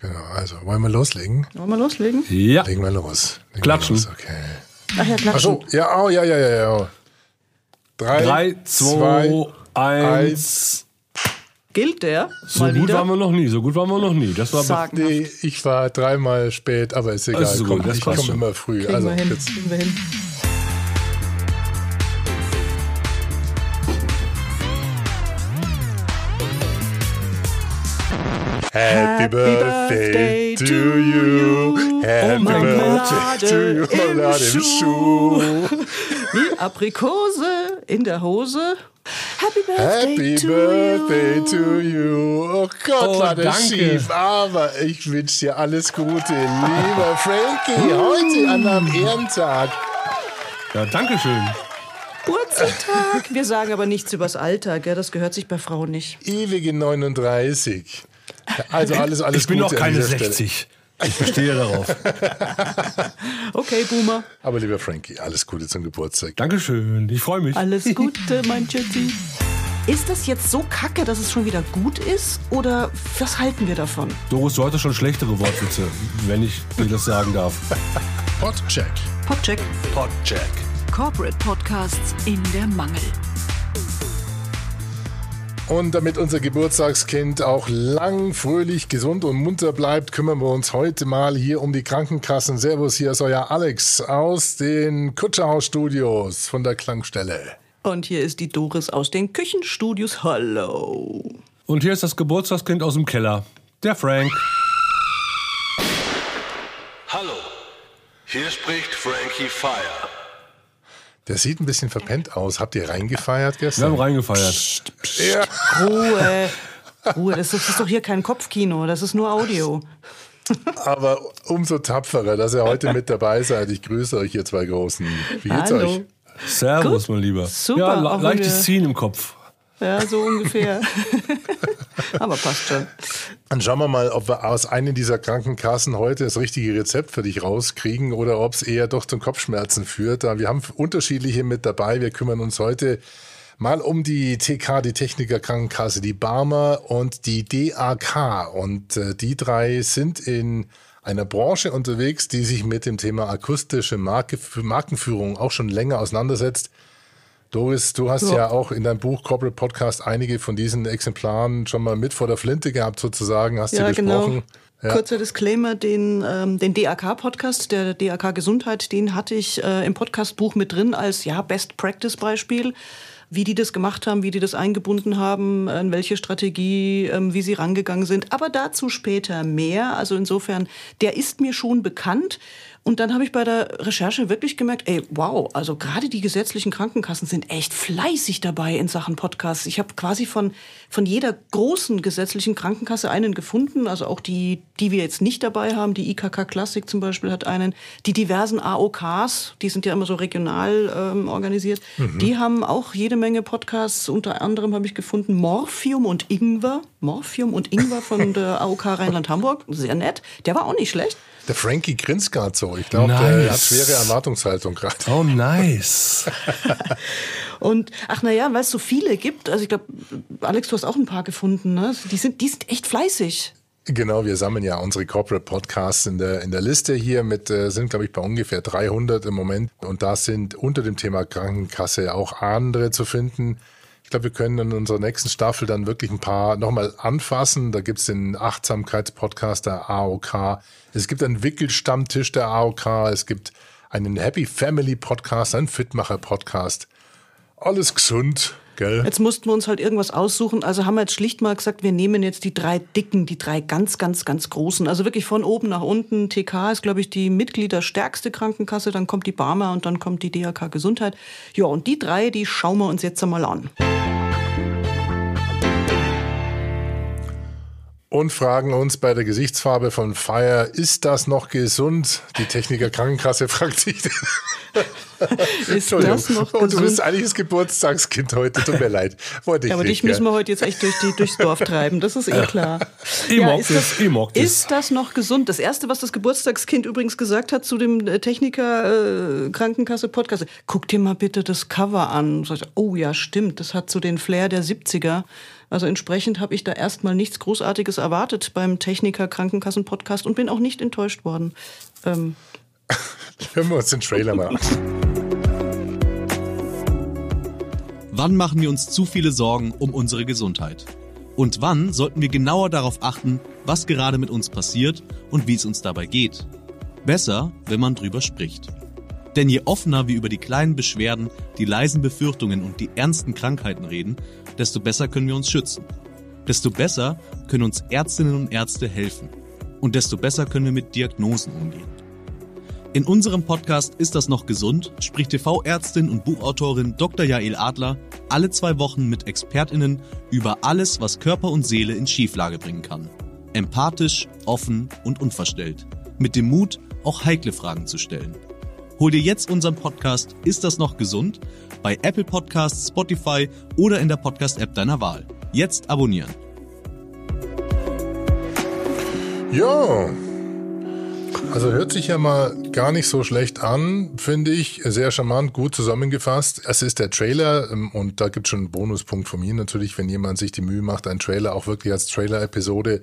Genau, also wollen wir loslegen? Wollen wir loslegen? Ja. Legen wir los. Legen Klatschen. Wir los. Okay. Ach ja, klatschen. Achso, ja, oh, ja, ja, ja, ja. Drei, 3, 2, 1. eins. Gilt der? So mal gut wieder? waren wir noch nie. So gut waren wir noch nie. Das war Sagen. Nee, ich war dreimal spät, aber ist egal. Ist so Komm, gut, das ich komme immer früh. Kriegen also wir hin. jetzt Kriegen wir hin. Happy Birthday to you. Happy Oh, Birthday to you. Marmelade im im Schuh. Wie Aprikose in der Hose. Happy Birthday Happy to Birthday you. to you. Oh Gott, Oh, war das schief. Aber ich wünsche dir alles Gute, lieber Frankie. Heute an einem Ehrentag. Ja, danke schön. Geburtstag. Wir sagen aber nichts übers Alter, gell? das gehört sich bei Frauen nicht. Ewige 39. Also alles, alles Ich bin noch keine dieser Stelle. 60. Ich bestehe darauf. Okay, Boomer. Aber lieber Frankie, alles Gute zum Geburtstag. Dankeschön. Ich freue mich. Alles Gute, mein Tschüssi. Ist das jetzt so kacke, dass es schon wieder gut ist? Oder was halten wir davon? Doris, du hattest schon schlechtere Wortwitze, wenn ich dir das sagen darf. Podcheck. Podcheck. Podcheck. Corporate Podcasts in der Mangel. Und damit unser Geburtstagskind auch lang, fröhlich, gesund und munter bleibt, kümmern wir uns heute mal hier um die Krankenkassen. Servus, hier ist euer Alex aus den Kutscherhaus-Studios von der Klangstelle. Und hier ist die Doris aus den Küchenstudios. Hallo. Und hier ist das Geburtstagskind aus dem Keller. Der Frank. Hallo, hier spricht Frankie Fire. Der sieht ein bisschen verpennt aus. Habt ihr reingefeiert Wir gestern? haben reingefeiert. ja. Ruhe. Ruhe, das ist, das ist doch hier kein Kopfkino, das ist nur Audio. Aber umso tapferer, dass ihr heute mit dabei seid. Ich grüße euch, ihr zwei Großen. Wie geht's Hallo. euch? Servus, Gut. mein Lieber. Super, Ja, le leichtes wir- Ziehen im Kopf. Ja, so ungefähr. Aber passt schon. Dann schauen wir mal, ob wir aus einer dieser Krankenkassen heute das richtige Rezept für dich rauskriegen oder ob es eher doch zum Kopfschmerzen führt. Wir haben unterschiedliche mit dabei. Wir kümmern uns heute mal um die TK, die Techniker Krankenkasse, die Barmer und die DAK. Und äh, die drei sind in einer Branche unterwegs, die sich mit dem Thema akustische Marke, Markenführung auch schon länger auseinandersetzt. Doris, du hast ja. Ja. auch in deinem Buch Corporate Podcast einige von diesen Exemplaren schon mal mit vor der Flinte gehabt, sozusagen, hast Ja, du besprochen. genau. Ja. Kurzer Disclaimer, den, ähm, den DAK-Podcast, der DAK Gesundheit, den hatte ich äh, im Podcastbuch mit drin als ja, Best-Practice-Beispiel, wie die das gemacht haben, wie die das eingebunden haben, in welche Strategie, ähm, wie sie rangegangen sind. Aber dazu später mehr. Also insofern, der ist mir schon bekannt. Und dann habe ich bei der Recherche wirklich gemerkt, ey, wow, also gerade die gesetzlichen Krankenkassen sind echt fleißig dabei in Sachen Podcasts. Ich habe quasi von, von jeder großen gesetzlichen Krankenkasse einen gefunden, also auch die, die wir jetzt nicht dabei haben, die IKK Classic zum Beispiel hat einen, die diversen AOKs, die sind ja immer so regional ähm, organisiert, die haben auch jede Menge Podcasts, unter anderem habe ich gefunden Morphium und Ingwer, Morphium und Ingwer von der AOK Rheinland-Hamburg, sehr nett, der war auch nicht schlecht. Der Frankie grinst gerade so. Ich glaube, der Nice. hat schwere Erwartungshaltung gerade. Oh, nice. Und ach na ja, weil es so viele gibt, also ich glaube, Alex, du hast auch ein paar gefunden, ne? Die sind, die sind echt fleißig. Genau, wir sammeln ja unsere Corporate Podcasts in der, in der Liste hier mit, äh, sind glaube ich bei ungefähr 300 im Moment. Und da sind unter dem Thema Krankenkasse auch andere zu finden. Ich glaube, wir können in unserer nächsten Staffel dann wirklich ein paar nochmal anfassen. Da gibt es den Achtsamkeitspodcast der AOK. Es gibt einen Wickelstammtisch der AOK. Es gibt einen Happy Family Podcast, einen Fitmacher Podcast. Alles gesund, gell? Jetzt mussten wir uns halt irgendwas aussuchen. Also haben wir jetzt schlicht mal gesagt, wir nehmen jetzt die drei dicken, die drei ganz, ganz, ganz großen. Also wirklich von oben nach unten. TK ist, glaube ich, die Mitgliederstärkste Krankenkasse. Dann kommt die Barmer und dann kommt die DRK Gesundheit. Ja, und die drei, die schauen wir uns jetzt einmal an. Und fragen uns bei der Gesichtsfarbe von Fire, ist das noch gesund? Die Techniker Krankenkasse fragt sich. Ist das noch Und du bist gesund? eigentlich das Geburtstagskind heute, tut mir leid. Wollte ich Ja, aber nicht, dich müssen wir heute jetzt echt durch die, durchs Dorf treiben, das ist eh klar. Ich mag ist das, ich mag das. Ist das noch gesund? Das Erste, was das Geburtstagskind übrigens gesagt hat zu dem äh, Techniker äh, Krankenkasse Podcast, guck dir mal bitte das Cover an. Und sagt, oh ja, stimmt, das hat so den Flair der 70er. Also entsprechend habe ich da erstmal nichts Großartiges erwartet beim Techniker Krankenkassen Podcast und bin auch nicht enttäuscht worden. Ähm. Hören wir uns den Trailer mal an. Wann machen wir uns zu viele Sorgen um unsere Gesundheit? Und wann sollten wir genauer darauf achten, was gerade mit uns passiert und wie es uns dabei geht? Besser, wenn man drüber spricht. Denn je offener wir über die kleinen Beschwerden, die leisen Befürchtungen und die ernsten Krankheiten reden, desto besser können wir uns schützen. Desto besser können uns Ärztinnen und Ärzte helfen. Und desto besser können wir mit Diagnosen umgehen. In unserem Podcast Ist das noch gesund? spricht TV-Ärztin und Buchautorin Dr. Jael Adler alle zwei Wochen mit ExpertInnen über alles, was Körper und Seele in Schieflage bringen kann. Empathisch, offen und unverstellt. Mit dem Mut, auch heikle Fragen zu stellen. Hol dir jetzt unseren Podcast Ist das noch gesund? Bei Apple Podcasts, Spotify oder in der Podcast-App deiner Wahl. Jetzt abonnieren. Ja, also hört sich ja mal gar nicht so schlecht an, finde ich. Sehr charmant, gut zusammengefasst. Es ist der Trailer ähm, und da gibt es schon einen Bonuspunkt von mir natürlich, wenn jemand sich die Mühe macht, einen Trailer auch wirklich als Trailer-Episode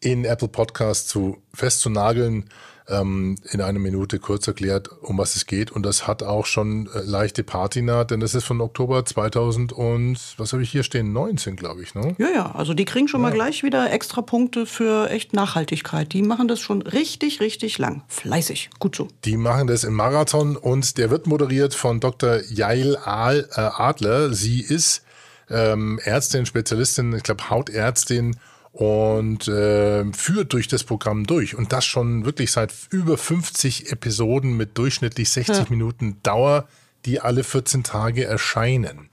in Apple Podcast zu festzunageln ähm, in einer Minute kurz erklärt, um was es geht. Und das hat auch schon äh, leichte Patina, denn das ist von Oktober 2000 und, was habe ich hier stehen, 19, glaube ich. Ne? Ja, ja, also die kriegen schon ja. mal gleich wieder extra Punkte für echt Nachhaltigkeit. Die machen das schon richtig, richtig lang. Fleißig, gut so. Die machen das im Marathon und der wird moderiert von Dr. Jail äh, Adler. Sie ist ähm, Ärztin, Spezialistin, ich glaube Hautärztin und äh, führt durch das Programm durch. Und das schon wirklich seit über 50 Episoden mit durchschnittlich 60 ja. Minuten Dauer, die alle 14 Tage erscheinen.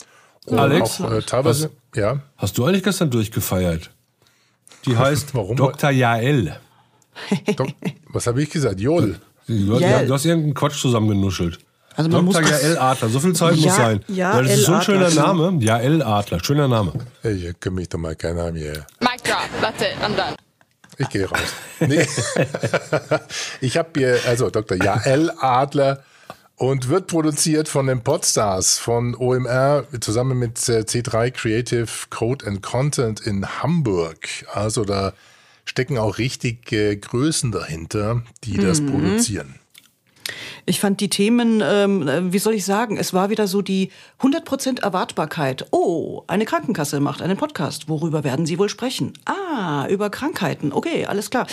Und Alex, auch, äh, teilweise, hast, ja. Hast du eigentlich gestern durchgefeiert? Die heißt Warum? Dr. Jael. Dok was habe ich gesagt? Jol. Du, ja. du hast irgendeinen Quatsch zusammengenuschelt. Also man Dr. Jael Adler, so viel Zeit ja, muss sein. Ja, das ist so ein schöner Name. Jael Adler, schöner Name. Hey, hier kann mich doch mal keiner haben hier. Mic I'm done. Ich gehe raus. Nee. ich habe hier, also Dr. Jael Adler und wird produziert von den Podstars von OMR zusammen mit äh, C3 Creative Code and Content in Hamburg. Also da stecken auch richtig äh, Größen dahinter, die das mhm. produzieren. Ich fand die Themen, ähm, äh, wie soll ich sagen, es war wieder so die 100% Erwartbarkeit. Oh, eine Krankenkasse macht einen Podcast. Worüber werden Sie wohl sprechen? Ah, über Krankheiten. Okay, alles klar.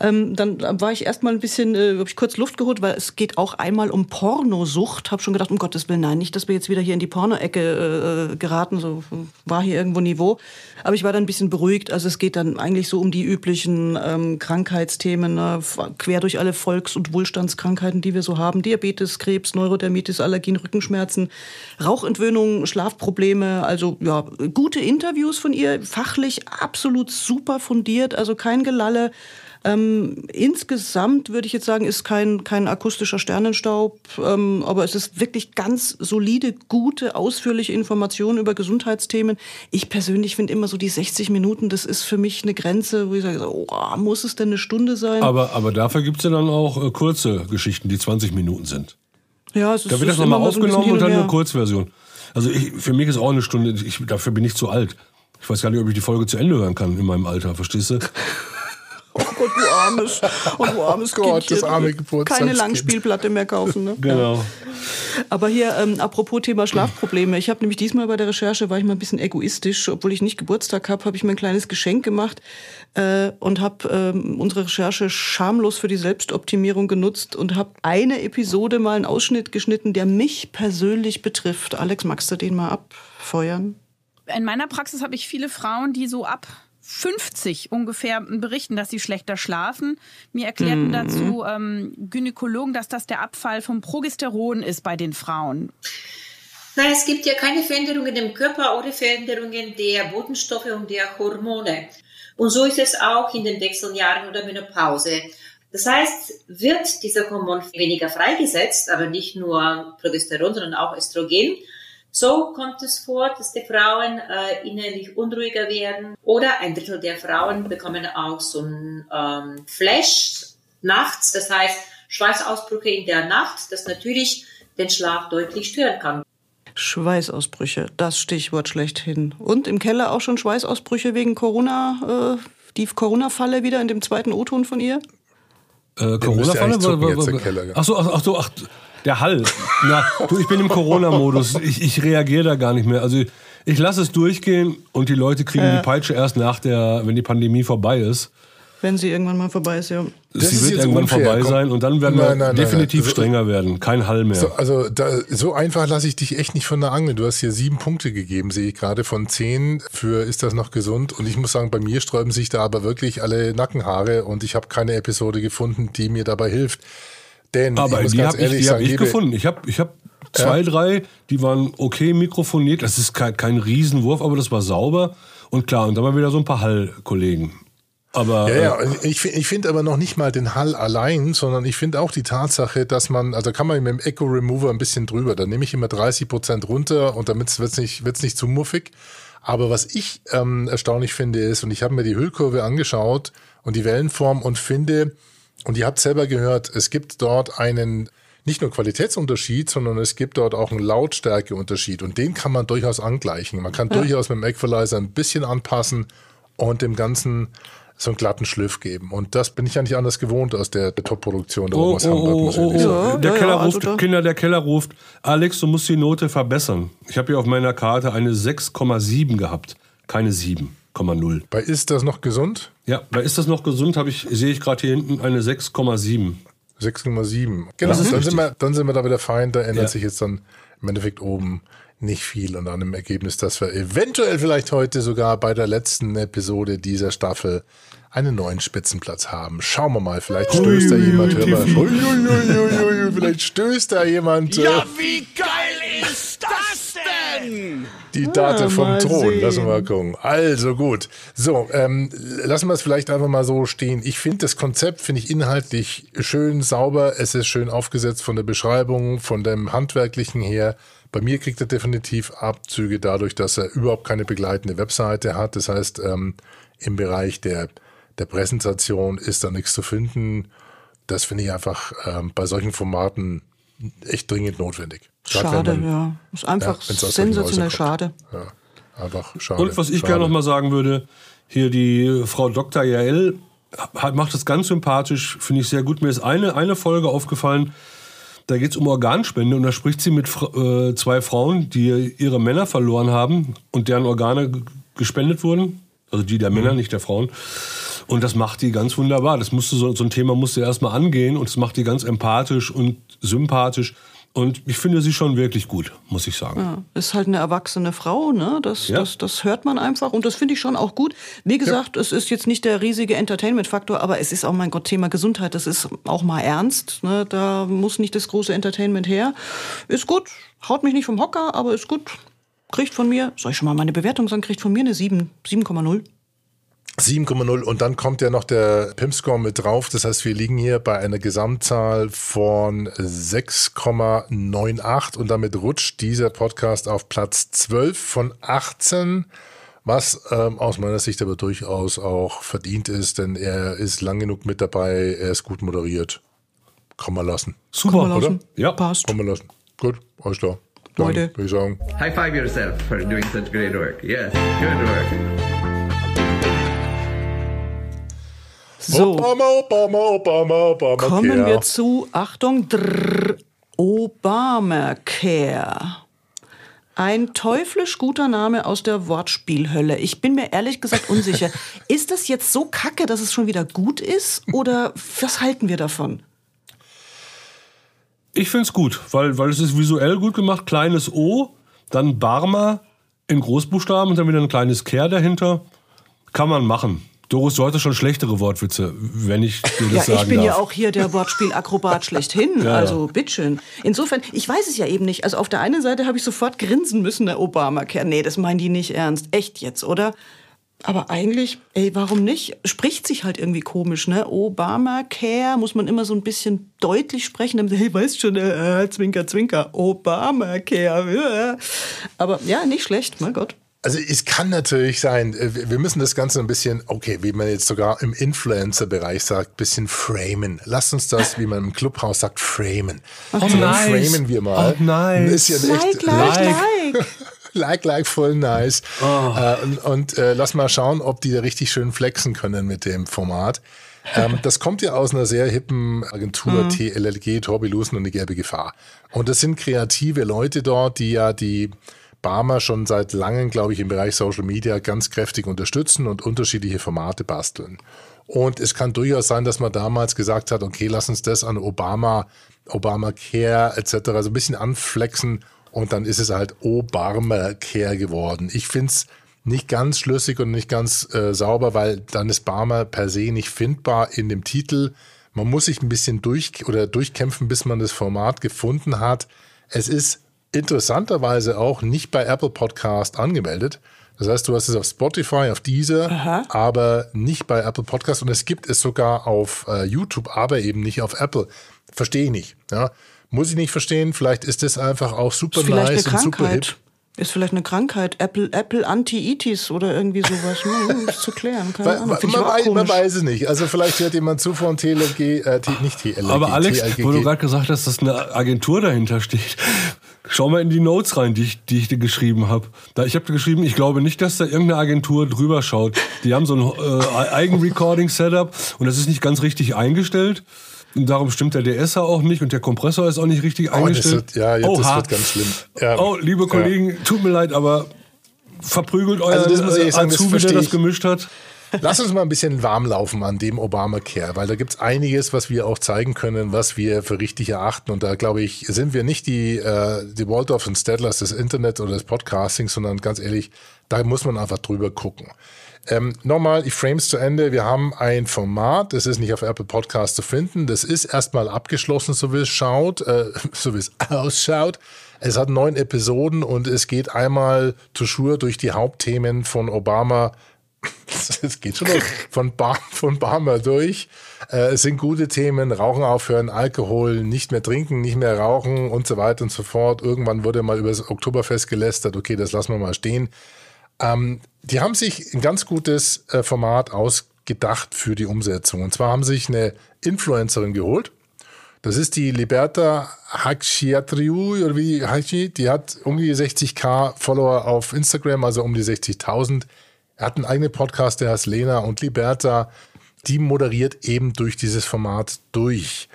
Ähm, dann war ich erstmal ein bisschen, äh, habe ich kurz Luft geholt, weil es geht auch einmal um Pornosucht. Habe schon gedacht, um Gottes Willen, nein, nicht, dass wir jetzt wieder hier in die Porno-Ecke äh, geraten. So war hier irgendwo Niveau. Aber ich war dann ein bisschen beruhigt. Also es geht dann eigentlich so um die üblichen ähm, Krankheitsthemen, ne? quer durch alle Volks- und Wohlstandskrankheiten, die wir so haben Diabetes, Krebs, Neurodermitis, Allergien, Rückenschmerzen, Rauchentwöhnung, Schlafprobleme. Also ja, gute Interviews von ihr, fachlich absolut super fundiert, also kein Gelalle. Ähm, insgesamt würde ich jetzt sagen, ist kein, kein akustischer Sternenstaub, ähm, aber es ist wirklich ganz solide, gute, ausführliche Informationen über Gesundheitsthemen. Ich persönlich finde immer so die 60 Minuten, das ist für mich eine Grenze, wo ich sage, oh, muss es denn eine Stunde sein? Aber, aber dafür gibt es ja dann auch äh, kurze Geschichten, die 20 Minuten sind. Ja, es ist, da wird das nochmal aufgenommen und dann eine Kurzversion. Also ich, für mich ist auch eine Stunde, ich, dafür bin ich zu alt. Ich weiß gar nicht, ob ich die Folge zu Ende hören kann in meinem Alter, verstehst du? Oh Gott, du armes, oh, du armes oh Gott, das arme Geburtstag. Keine Langspielplatte mehr kaufen. Ne? Genau. Aber hier, ähm, apropos Thema Schlafprobleme. Ich habe nämlich diesmal bei der Recherche, war ich mal ein bisschen egoistisch. Obwohl ich nicht Geburtstag habe, habe ich mir ein kleines Geschenk gemacht äh, und habe ähm, unsere Recherche schamlos für die Selbstoptimierung genutzt und habe eine Episode mal einen Ausschnitt geschnitten, der mich persönlich betrifft. Alex, magst du den mal abfeuern? In meiner Praxis habe ich viele Frauen, die so ab 50 ungefähr berichten, dass sie schlechter schlafen. Mir erklärten mhm. dazu ähm, Gynäkologen, dass das der Abfall vom Progesteron ist bei den Frauen. Nein, es gibt ja keine Veränderungen im Körper oder Veränderungen der Botenstoffe und der Hormone. Und so ist es auch in den Wechseljahren oder Menopause. Das heißt, wird dieser Hormon weniger freigesetzt, aber nicht nur Progesteron, sondern auch Östrogen, so kommt es vor, dass die Frauen äh, innerlich unruhiger werden oder ein Drittel der Frauen bekommen auch so ein ähm, Flash nachts, das heißt Schweißausbrüche in der Nacht, das natürlich den Schlaf deutlich stören kann. Schweißausbrüche, das Stichwort schlechthin. Und im Keller auch schon Schweißausbrüche wegen Corona, äh, die Corona-Falle wieder in dem zweiten O-Ton von ihr? Äh, Corona-Falle? Ach so, ach, ach so, ach, der Hall. Na, du, ich bin im Corona-Modus. Ich, ich reagiere da gar nicht mehr. Also ich lasse es durchgehen und die Leute kriegen ja. die Peitsche erst nach der, wenn die Pandemie vorbei ist. Wenn sie irgendwann mal vorbei ist, ja. Das sie wird irgendwann unfair. vorbei Komm. sein und dann werden nein, wir nein, definitiv nein, strenger werden. Kein Hall mehr. So, also da, so einfach lasse ich dich echt nicht von der Angel. Du hast hier sieben Punkte gegeben, sehe ich gerade von zehn für ist das noch gesund. Und ich muss sagen, bei mir sträuben sich da aber wirklich alle Nackenhaare und ich habe keine Episode gefunden, die mir dabei hilft. Denn aber ich die habe ich, die hab ich gefunden. Ich habe ich hab zwei, ja. drei, die waren okay mikrofoniert. Das ist kein, kein Riesenwurf, aber das war sauber. Und klar, und dann mal wieder so ein paar Hall-Kollegen. Aber, ja, ja, äh, ich, ich finde aber noch nicht mal den Hall allein, sondern ich finde auch die Tatsache, dass man, also kann man mit dem Echo Remover ein bisschen drüber, da nehme ich immer 30 Prozent runter und damit wird es nicht, wird's nicht zu muffig. Aber was ich ähm, erstaunlich finde ist, und ich habe mir die Hüllkurve angeschaut und die Wellenform und finde, und ihr habt selber gehört, es gibt dort einen nicht nur Qualitätsunterschied, sondern es gibt dort auch einen Lautstärkeunterschied und den kann man durchaus angleichen. Man kann ja. durchaus mit dem Equalizer ein bisschen anpassen und dem Ganzen so einen glatten Schliff geben. Und das bin ich ja nicht anders gewohnt aus der, der Top-Produktion da oh, aus Hamburg, oh, muss ich oh, oh, sagen. Der ja, Keller ja, also ruft, Kinder, der Keller ruft, Alex, du musst die Note verbessern. Ich habe hier auf meiner Karte eine 6,7 gehabt, keine 7,0. Bei Ist das noch gesund? Ja, bei Ist das noch gesund, ich, sehe ich gerade hier hinten eine 6,7. 6,7. Genau, dann sind, wir, dann sind wir da wieder fein, da ändert ja. sich jetzt dann im Endeffekt oben nicht viel und an dem Ergebnis, dass wir eventuell vielleicht heute sogar bei der letzten Episode dieser Staffel einen neuen Spitzenplatz haben. Schauen wir mal, vielleicht stößt da jemand. Hör mal, vielleicht stößt da jemand. Ja, äh, wie geil ist das denn? Die Date vom Thron, sehen. lassen wir mal gucken. Also gut. So, ähm, lassen wir es vielleicht einfach mal so stehen. Ich finde das Konzept, finde ich inhaltlich schön sauber. Es ist schön aufgesetzt von der Beschreibung, von dem Handwerklichen her. Bei mir kriegt er definitiv Abzüge dadurch, dass er überhaupt keine begleitende Webseite hat. Das heißt, ähm, im Bereich der, der Präsentation ist da nichts zu finden. Das finde ich einfach ähm, bei solchen Formaten echt dringend notwendig. Gerade schade, man, ja. Ist einfach ja, sensationell schade. Ja, einfach schade. Und was ich gerne noch mal sagen würde, hier die Frau Dr. Jael macht das ganz sympathisch, finde ich sehr gut. Mir ist eine, eine Folge aufgefallen, da geht es um Organspende und da spricht sie mit äh, zwei Frauen, die ihre Männer verloren haben und deren Organe gespendet wurden. Also die der Männer, mhm. nicht der Frauen. Und das macht die ganz wunderbar. Das musste so, so ein Thema musste erstmal angehen und es macht die ganz empathisch und sympathisch. Und ich finde sie schon wirklich gut, muss ich sagen. Ja, ist halt eine erwachsene Frau, ne? Das, ja. das, das hört man einfach und das finde ich schon auch gut. Wie gesagt, ja. es ist jetzt nicht der riesige Entertainment-Faktor, aber es ist auch mein Gott Thema Gesundheit. Das ist auch mal ernst. Ne? Da muss nicht das große Entertainment her. Ist gut, haut mich nicht vom Hocker, aber ist gut. Kriegt von mir, soll ich schon mal meine Bewertung sagen, kriegt von mir eine 7, 7,0. 7,0 und dann kommt ja noch der PIM-Score mit drauf. Das heißt, wir liegen hier bei einer Gesamtzahl von 6,98 und damit rutscht dieser Podcast auf Platz 12 von 18, was ähm, aus meiner Sicht aber durchaus auch verdient ist, denn er ist lang genug mit dabei, er ist gut moderiert. Kann man lassen. Super, lassen. oder? Ja, passt. Kann man lassen. Gut, alles klar. Dann Leute. würde ich sagen. High five yourself for doing such great work. Yes, good work. So. Obama, Obama, Obama, Obama Kommen wir zu, Achtung, drrr, Obamacare. Ein teuflisch guter Name aus der Wortspielhölle. Ich bin mir ehrlich gesagt unsicher. ist das jetzt so kacke, dass es schon wieder gut ist? Oder was halten wir davon? Ich finde es gut, weil, weil es ist visuell gut gemacht. Kleines O, dann Barmer in Großbuchstaben und dann wieder ein kleines Care dahinter. Kann man machen. Doris, du hattest schon schlechtere Wortwitze, wenn ich dir das ja, sagen darf. Ich bin darf. ja auch hier der Wortspielakrobat schlechthin. ja, also bitteschön. Insofern, ich weiß es ja eben nicht. Also auf der einen Seite habe ich sofort grinsen müssen, der Obamacare. Nee, das meinen die nicht ernst. Echt jetzt, oder? Aber eigentlich, ey, warum nicht? Spricht sich halt irgendwie komisch, ne? Obamacare muss man immer so ein bisschen deutlich sprechen, damit, hey, weißt schon, äh, Zwinker, Zwinker, Obamacare. Äh. Aber ja, nicht schlecht, mein Gott. Also es kann natürlich sein, äh, wir müssen das Ganze ein bisschen, okay, wie man jetzt sogar im Influencer-Bereich sagt, bisschen framen. Lass uns das, wie man im Clubhaus sagt, framen. Oh, so, dann nice. framen wir mal. Oh, nice. Ist ja echt, Like, like, like. like, like, voll nice. Oh. Äh, und und äh, lass mal schauen, ob die da richtig schön flexen können mit dem Format. ähm, das kommt ja aus einer sehr hippen Agentur, TLLG, Torbi Lusen und die gelbe Gefahr. Und das sind kreative Leute dort, die ja die Barmer schon seit langem, glaube ich, im Bereich Social Media ganz kräftig unterstützen und unterschiedliche Formate basteln. Und es kann durchaus sein, dass man damals gesagt hat, okay, lass uns das an Obama, Obamacare etc. so ein bisschen anflexen und dann ist es halt Obamacare geworden. Ich find's nicht ganz schlüssig und nicht ganz äh, sauber, weil dann ist Barmer per se nicht findbar in dem Titel. Man muss sich ein bisschen durch oder durchkämpfen, bis man das Format gefunden hat. Es ist interessanterweise auch nicht bei Apple Podcast angemeldet. Das heißt, du hast es auf Spotify, auf Deezer, aber nicht bei Apple Podcast und es gibt es sogar auf äh, YouTube, aber eben nicht auf Apple. Verstehe ich nicht. Ja. Muss ich nicht verstehen. Vielleicht ist das einfach auch super Ist nice eine und super hip. Ist vielleicht eine Krankheit. Apple, Apple Anti-Itis oder irgendwie sowas. Hm, ist zu klären. Keine Weil, Ahnung. man, weiß, man weiß es nicht. Also vielleicht hört jemand zu von TLG, äh, T, nicht TLG, Aber Alex, wo du gerade gesagt hast, dass eine Agentur dahinter steht, schau mal in die Notes rein, die ich, die ich dir geschrieben habe. Da, ich habe geschrieben, ich glaube nicht, dass da irgendeine Agentur drüber schaut. Die haben so ein äh, Eigen-Recording-Setup und das ist nicht ganz richtig eingestellt. Und darum stimmt der DS auch nicht und der Kompressor ist auch nicht richtig Oh, eingestellt. wird, ja, ja, das wird ganz schlimm. Ja. Oh, liebe Ja. Kollegen, tut mir leid, aber verprügelt euren Also das muss ich sagen, das der das gemischt hat. Lass uns mal ein bisschen warm laufen an dem Obamacare, weil da gibt's einiges, was wir auch zeigen können, was wir für richtig erachten. Und da glaube ich, sind wir nicht die, äh, die Waldorf und Stedlers des Internet oder des Podcastings, sondern ganz ehrlich, da muss man einfach drüber gucken. Ähm, nochmal, ich frames zu Ende. Wir haben ein Format, das ist nicht auf Apple Podcast zu finden. Das ist erstmal abgeschlossen, so wie es schaut, äh, so wie es ausschaut. Es hat neun Episoden und es geht einmal zu Schur durch die Hauptthemen von Obama es geht schon. Von, Bar, von Barmer durch. Äh, es sind gute Themen, Rauchen aufhören, Alkohol, nicht mehr trinken, nicht mehr rauchen und so weiter und so fort. Irgendwann wurde mal über das Oktoberfest gelästert, okay, das lassen wir mal stehen. Ähm, die haben sich ein ganz gutes äh, Format ausgedacht für die Umsetzung. Und zwar haben sich eine Influencerin geholt. Das ist die Liberta Hakshiatriu, oder wie die? Die hat um die 60k Follower auf Instagram, also um die 60.000. Er hat einen eigenen Podcast, der heißt Lena und Liberta. Die moderiert eben durch dieses Format durch.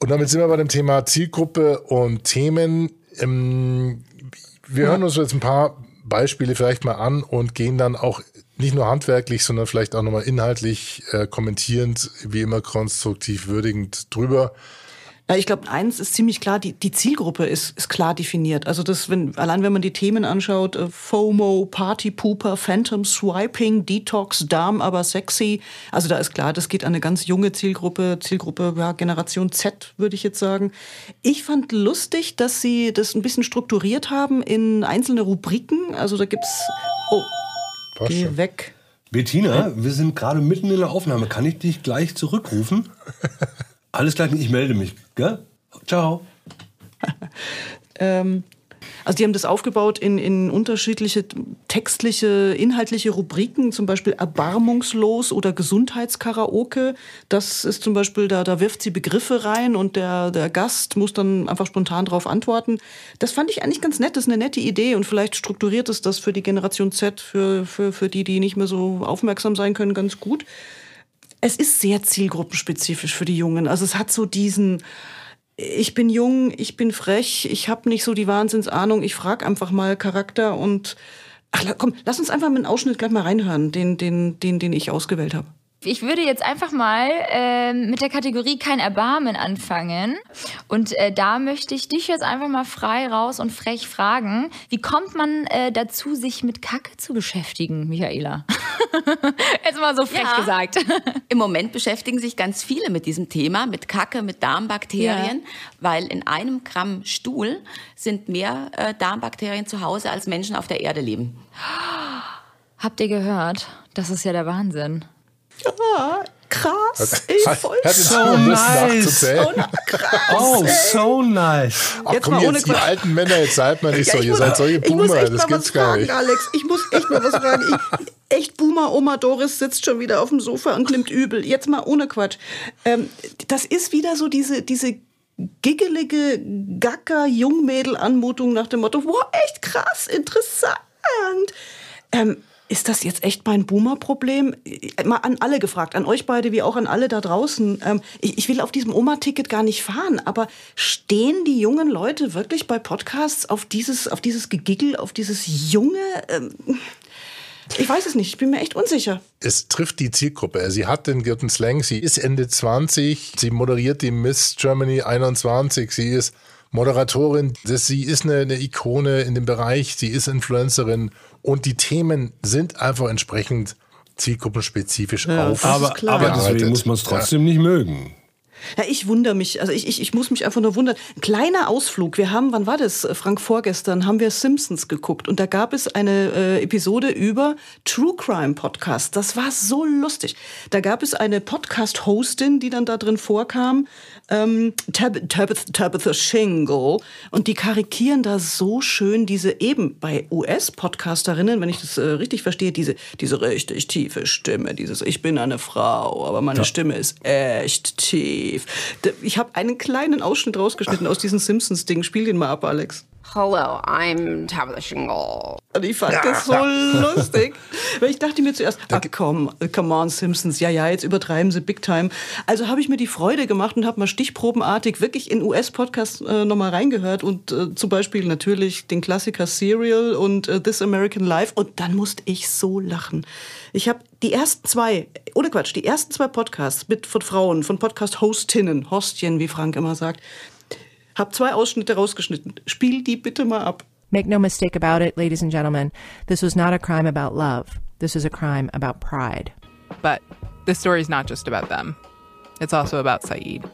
Und damit sind wir bei dem Thema Zielgruppe und Themen. Ähm, wir hören uns jetzt ein paar Beispiele vielleicht mal an und gehen dann auch nicht nur handwerklich, sondern vielleicht auch nochmal inhaltlich äh, kommentierend, wie immer konstruktiv würdigend drüber. Ja, ich glaube, eins ist ziemlich klar, die, die Zielgruppe ist, ist klar definiert. Also das, wenn, allein wenn man die Themen anschaut, äh, FOMO, Party Pooper, Phantom Swiping, Detox, Darm aber sexy. Also da ist klar, das geht an eine ganz junge Zielgruppe, Zielgruppe, ja, Generation Z, würde ich jetzt sagen. Ich fand lustig, dass sie das ein bisschen strukturiert haben in einzelne Rubriken. Also da gibt's, oh, Passt geh schon. weg. Bettina, wir sind gerade mitten in der Aufnahme. Kann ich dich gleich zurückrufen? Alles klar, ich melde mich. Gell? Ciao. Ähm, also die haben das aufgebaut in, in unterschiedliche textliche, inhaltliche Rubriken, zum Beispiel erbarmungslos oder Gesundheitskaraoke. Das ist zum Beispiel, da, da wirft sie Begriffe rein und der, der Gast muss dann einfach spontan darauf antworten. Das fand ich eigentlich ganz nett, das ist eine nette Idee und vielleicht strukturiert es das für die Generation Z, für, für, für die, die nicht mehr so aufmerksam sein können, ganz gut. Es ist sehr zielgruppenspezifisch für die Jungen. Also es hat so diesen, ich bin jung, ich bin frech, ich habe nicht so die Wahnsinnsahnung, ich frage einfach mal Charakter und ach komm, lass uns einfach mit einem Ausschnitt gleich mal reinhören, den, den, den, den ich ausgewählt habe. Ich würde jetzt einfach mal ähm, mit der Kategorie kein Erbarmen anfangen. Und äh, da möchte ich dich jetzt einfach mal frei raus und frech fragen, wie kommt man äh, dazu, sich mit Kacke zu beschäftigen, Michaela? jetzt mal so frech Ja. gesagt. Im Moment beschäftigen sich ganz viele mit diesem Thema, mit Kacke, mit Darmbakterien, weil in einem Gramm Stuhl sind mehr äh, Darmbakterien zu Hause, als Menschen auf der Erde leben. Habt ihr gehört? Das ist ja der Wahnsinn. Ja, krass. Ich voll Hat jetzt So nice. Oh, krass. Oh, so nice. Ach Jetzt komm, mal ohne jetzt die alten Männer, jetzt seid mal nicht Ja, so. ich Ihr muss- seid solche Ich muss Boomer, echt das mal was gibt's gar fragen, nicht. Alex. Ich muss echt mal was fragen. Ich, echt Boomer, Oma Doris sitzt schon wieder auf dem Sofa und nimmt übel. Jetzt mal ohne Quatsch. Ähm, das ist wieder so diese, diese giggelige Gacker-Jungmädel-Anmutung nach dem Motto, wow, echt krass, interessant. Ähm, ist das jetzt echt mein Boomer-Problem? Mal an alle gefragt, an euch beide wie auch an alle da draußen. Ähm, ich, ich will auf diesem Oma-Ticket gar nicht fahren, aber stehen die jungen Leute wirklich bei Podcasts auf dieses, auf dieses Gegiggel, auf dieses junge? Ähm, ich weiß es nicht, ich bin mir echt unsicher. Es trifft die Zielgruppe. Sie hat den guten Slang, sie ist Ende 20, sie moderiert die Miss Germany 21, sie ist Moderatorin, sie ist eine, eine Ikone in dem Bereich, sie ist Influencerin und die Themen sind einfach entsprechend zielgruppenspezifisch Ja, auf. Aber, klar. aber deswegen muss man es trotzdem nicht mögen. Ja, ich wundere mich. Also ich, ich, ich muss mich einfach nur wundern. Ein kleiner Ausflug. Wir haben, wann war das, Frank, vorgestern, haben wir Simpsons geguckt. Und da gab es eine äh, Episode über True Crime Podcast. Das war so lustig. Da gab es eine Podcast-Hostin, die dann da drin vorkam, ähm, Tab Tabitha, Tabitha Shingle. Und die karikieren da so schön diese eben bei US-Podcasterinnen, wenn ich das äh, richtig verstehe, diese, diese richtig tiefe Stimme, dieses Ich bin eine Frau, aber meine Stimme ist echt tief. D- Ich habe einen kleinen Ausschnitt rausgeschnitten aus diesem Simpsons-Ding. Spiel den mal ab, Alex. Hello, I'm Tabitha Shingle. Und ich fand das so lustig. Weil ich dachte mir zuerst, ah, komm, come on, Simpsons, ja, ja, jetzt übertreiben sie big time. Also habe ich mir die Freude gemacht und habe mal stichprobenartig wirklich in US-Podcasts äh, nochmal reingehört und äh, zum Beispiel natürlich den Klassiker Serial und äh, This American Life und dann musste ich so lachen. Ich habe die ersten zwei, ohne Quatsch, die ersten zwei Podcasts mit von Frauen, von Podcast-Hostinnen, Hostien, wie Frank immer sagt, habe zwei Ausschnitte rausgeschnitten. Spiel die bitte mal ab. Make no mistake about it, ladies and gentlemen. This was not a crime about love. This is a crime about pride. But this story is not just about them. It's also about Saeed.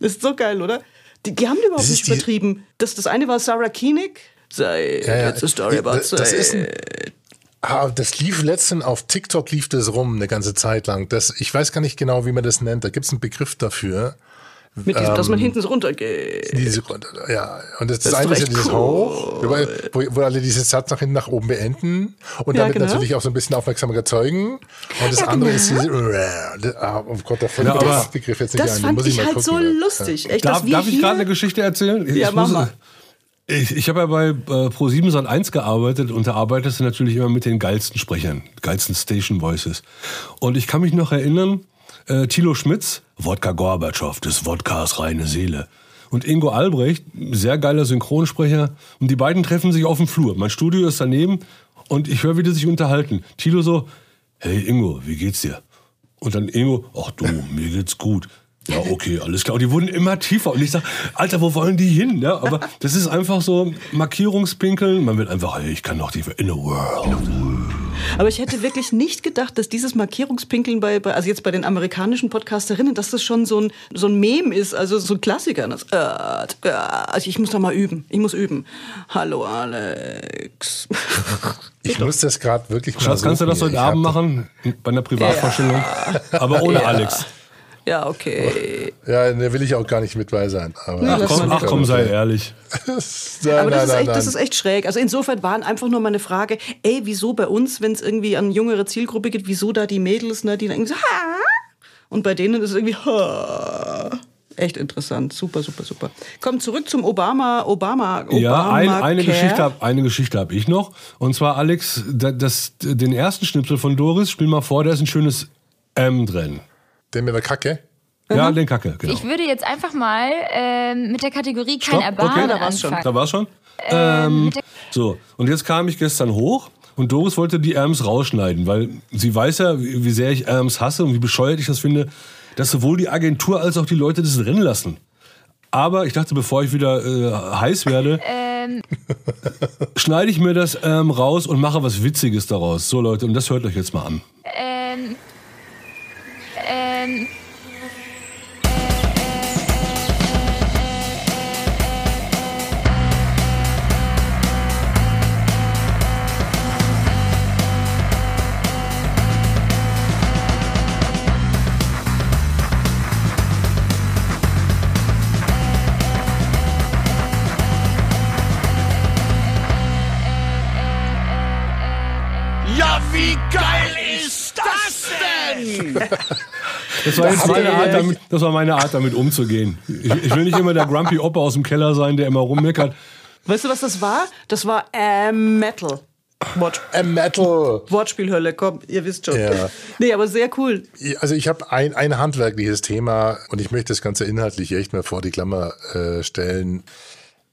Ist so geil, oder? Die, die haben überhaupt Das nicht übertrieben. Das, das eine war Sarah Koenig. Sei, Ja, ja. it's a story about Das- das ist ein- Said. Ah, das lief letztens auf TikTok lief das rum eine ganze Zeit lang. Das, ich weiß gar nicht genau, wie man das nennt. Da gibt es einen Begriff dafür. Mit diesem, dass man Ähm, hinten so runtergeht. Diese, ja, und das, das, Das eine ist ja dieses cool. Hoch, wo, wo alle diesen Satz nach hinten nach oben beenden und Ja, damit genau. natürlich auch so ein bisschen aufmerksam erzeugen. Und das Ja, andere genau. ist diese, ah, oh Gott, da fällt Ja, mir aber- Fachbegriff jetzt nicht Das ein. Den fand muss ich mal halt gucken, so lustig. Echt, Darf, dass wir darf ich gerade eine Geschichte erzählen? Ja, ich mach mal. Ich, ich habe ja bei äh, Pro7 Sat 1 gearbeitet und da arbeitest du natürlich immer mit den geilsten Sprechern, geilsten Station Voices. Und ich kann mich noch erinnern, äh, Thilo Schmitz, Wodka Gorbatschow, des Wodkas reine Seele. Und Ingo Albrecht, sehr geiler Synchronsprecher. Und die beiden treffen sich auf dem Flur. Mein Studio ist daneben und ich höre, wie die sich unterhalten. Thilo so, hey Ingo, wie geht's dir? Und dann Ingo, ach du, mir geht's gut. Ja, okay, alles klar. Und die wurden immer tiefer. Und ich sag, Alter, wo wollen die hin? Ja, aber das ist einfach so Markierungspinkeln. Man wird einfach, hey, ich kann noch tiefer. In a world. Aber ich hätte wirklich nicht gedacht, dass dieses Markierungspinkeln bei, bei also jetzt bei den amerikanischen Podcasterinnen, dass das schon so ein, so ein Meme ist, also so ein Klassiker. Das, äh, äh, also ich muss da mal üben. Ich muss üben. Hallo Alex. Ich muss das gerade wirklich mal Schatz, kannst du das heute Abend machen? Bei einer Privatvorstellung? Aber ohne Ja. Alex. Ja, okay. Ja, da will ich auch gar nicht mit bei sein. Aber Ach komm, ach komm, sei ehrlich. Nein, Aber das, nein, ist nein, echt, das ist echt schräg. Also insofern waren einfach nur meine Frage, ey, wieso bei uns, wenn es irgendwie an jüngere Zielgruppe geht, wieso da die Mädels, ne, die dann irgendwie so, ha? Und bei denen ist es irgendwie, ha. Echt interessant. Super, super, super. Komm zurück zum Obama, Obama, Obama. Ja, ein, eine. Geschichte hab, eine Geschichte habe ich noch. Und zwar, Alex, da- das, den ersten Schnipsel von Doris, spiel mal vor, da ist ein schönes M drin. Den mit der Kacke? Ja, den Kacke, genau. Ich würde jetzt einfach mal ähm, mit der Kategorie kein Stopp, Erbarmen okay. Da war's schon. Da war's schon. Ähm, Ähm, so, und jetzt kam ich gestern hoch und Doris wollte die Erms rausschneiden, weil sie weiß ja, wie wie sehr ich Erms hasse und wie bescheuert ich das finde, dass sowohl die Agentur als auch die Leute das drin lassen. Aber ich dachte, bevor ich wieder äh, heiß werde, ähm, schneide ich mir das ähm, raus und mache was Witziges daraus. So Leute, und das hört euch jetzt mal an. ähm, N. wie geil ist das denn? war jetzt meine Art, damit, das war meine Art, damit umzugehen. Ich, ich will nicht immer der Grumpy Opa aus dem Keller sein, der immer rummeckert. Weißt du, was das war? Das war äh, Metal. Wort A Metal. Wortspielhölle, komm, ihr wisst schon. Ja. Nee, aber sehr cool. Also ich habe ein, ein handwerkliches Thema und ich möchte das Ganze inhaltlich echt mal vor die Klammer äh, stellen.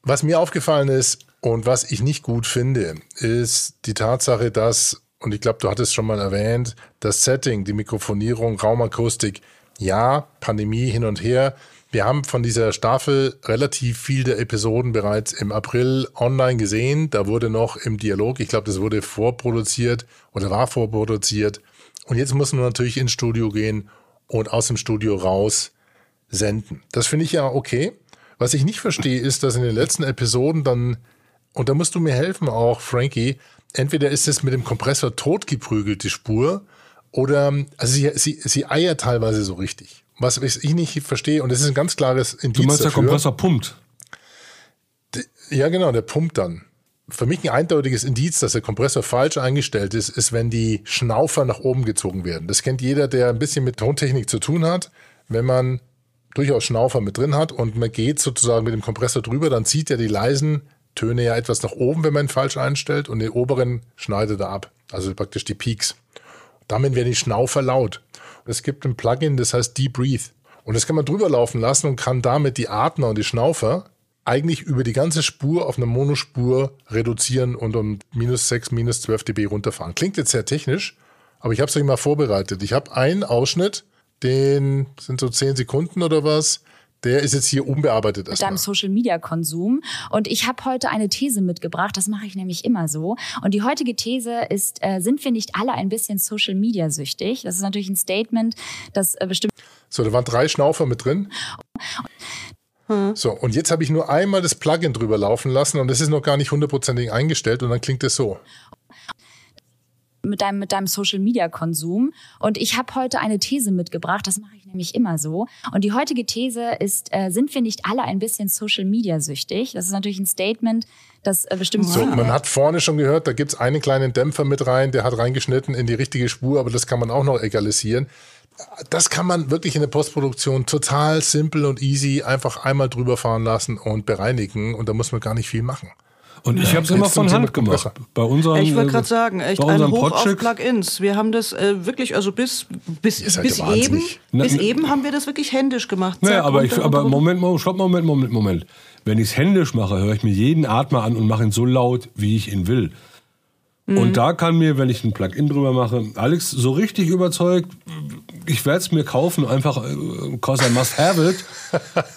Was mir aufgefallen ist und was ich nicht gut finde, ist die Tatsache, dass, und ich glaube, du hattest schon mal erwähnt, das Setting, die Mikrofonierung, Raumakustik, ja, Pandemie hin und her. Wir haben von dieser Staffel relativ viel der Episoden bereits im April online gesehen. Da wurde noch im Dialog, ich glaube, das wurde vorproduziert oder war vorproduziert. Und jetzt muss man natürlich ins Studio gehen und aus dem Studio raus senden. Das finde ich ja okay. Was ich nicht verstehe, ist, dass in den letzten Episoden dann, und da musst du mir helfen auch, Frankie, entweder ist es mit dem Kompressor totgeprügelt, die Spur, oder, also sie, sie, sie eiert teilweise so richtig. Was ich nicht verstehe, und das ist ein ganz klares Indiz Du meinst, der dafür. Kompressor pumpt. Ja, genau, der pumpt dann. Für mich ein eindeutiges Indiz, dass der Kompressor falsch eingestellt ist, ist, wenn die Schnaufer nach oben gezogen werden. Das kennt jeder, der ein bisschen mit Tontechnik zu tun hat. Wenn man durchaus Schnaufer mit drin hat und man geht sozusagen mit dem Kompressor drüber, dann zieht er die leisen Töne ja etwas nach oben, wenn man ihn falsch einstellt und den oberen schneidet er ab. Also praktisch die Peaks. Damit werden die Schnaufer laut. Es gibt ein Plugin, das heißt Deep Breathe. Und das kann man drüber laufen lassen und kann damit die Atmer und die Schnaufer eigentlich über die ganze Spur auf eine Monospur reduzieren und um minus 6, minus 12 dB runterfahren. Klingt jetzt sehr technisch, aber ich habe es euch mal vorbereitet. Ich habe einen Ausschnitt, den sind so 10 Sekunden oder was. Der ist jetzt hier unbearbeitet mit deinem Social Media Konsum. Und ich habe heute eine These mitgebracht, das mache ich nämlich immer so. Und die heutige These ist, äh, sind wir nicht alle ein bisschen Social Media süchtig? Das ist natürlich ein Statement, das äh, bestimmt. So, da waren drei Schnaufer mit drin. So, und jetzt habe ich nur einmal das Plugin drüber laufen lassen und es ist noch gar nicht hundertprozentig eingestellt und dann klingt es so. Mit deinem, mit deinem Social Media Konsum. Und ich habe heute eine These mitgebracht, das mache ich nämlich immer so. Und die heutige These ist, äh, sind wir nicht alle ein bisschen Social Media süchtig? Das ist natürlich ein Statement, das äh, bestimmt. So, man hat vorne schon gehört, da gibt's einen kleinen Dämpfer mit rein, der hat reingeschnitten in die richtige Spur, aber das kann man auch noch egalisieren. Das kann man wirklich in der Postproduktion total simpel und easy einfach einmal drüber fahren lassen und bereinigen und da muss man gar nicht viel machen. Und ich habe es immer von Hand gemacht. Bei unserem, ich wollte gerade sagen, echt bei ein unserem Hoch auf Plugins. Wir haben das äh, wirklich, also bis, bis, bis eben, wahnsinnig. bis Na, eben haben wir das wirklich händisch gemacht. Naja, aber, ich, aber. Moment, Moment, stopp, Moment, Moment, Moment. Wenn ich es händisch mache, höre ich mir jeden Atmer an und mache ihn so laut, wie ich ihn will. Mhm. Und da kann mir, wenn ich ein Plugin drüber mache, Alex so richtig überzeugt, ich werde es mir kaufen, einfach äh, cause I must have it.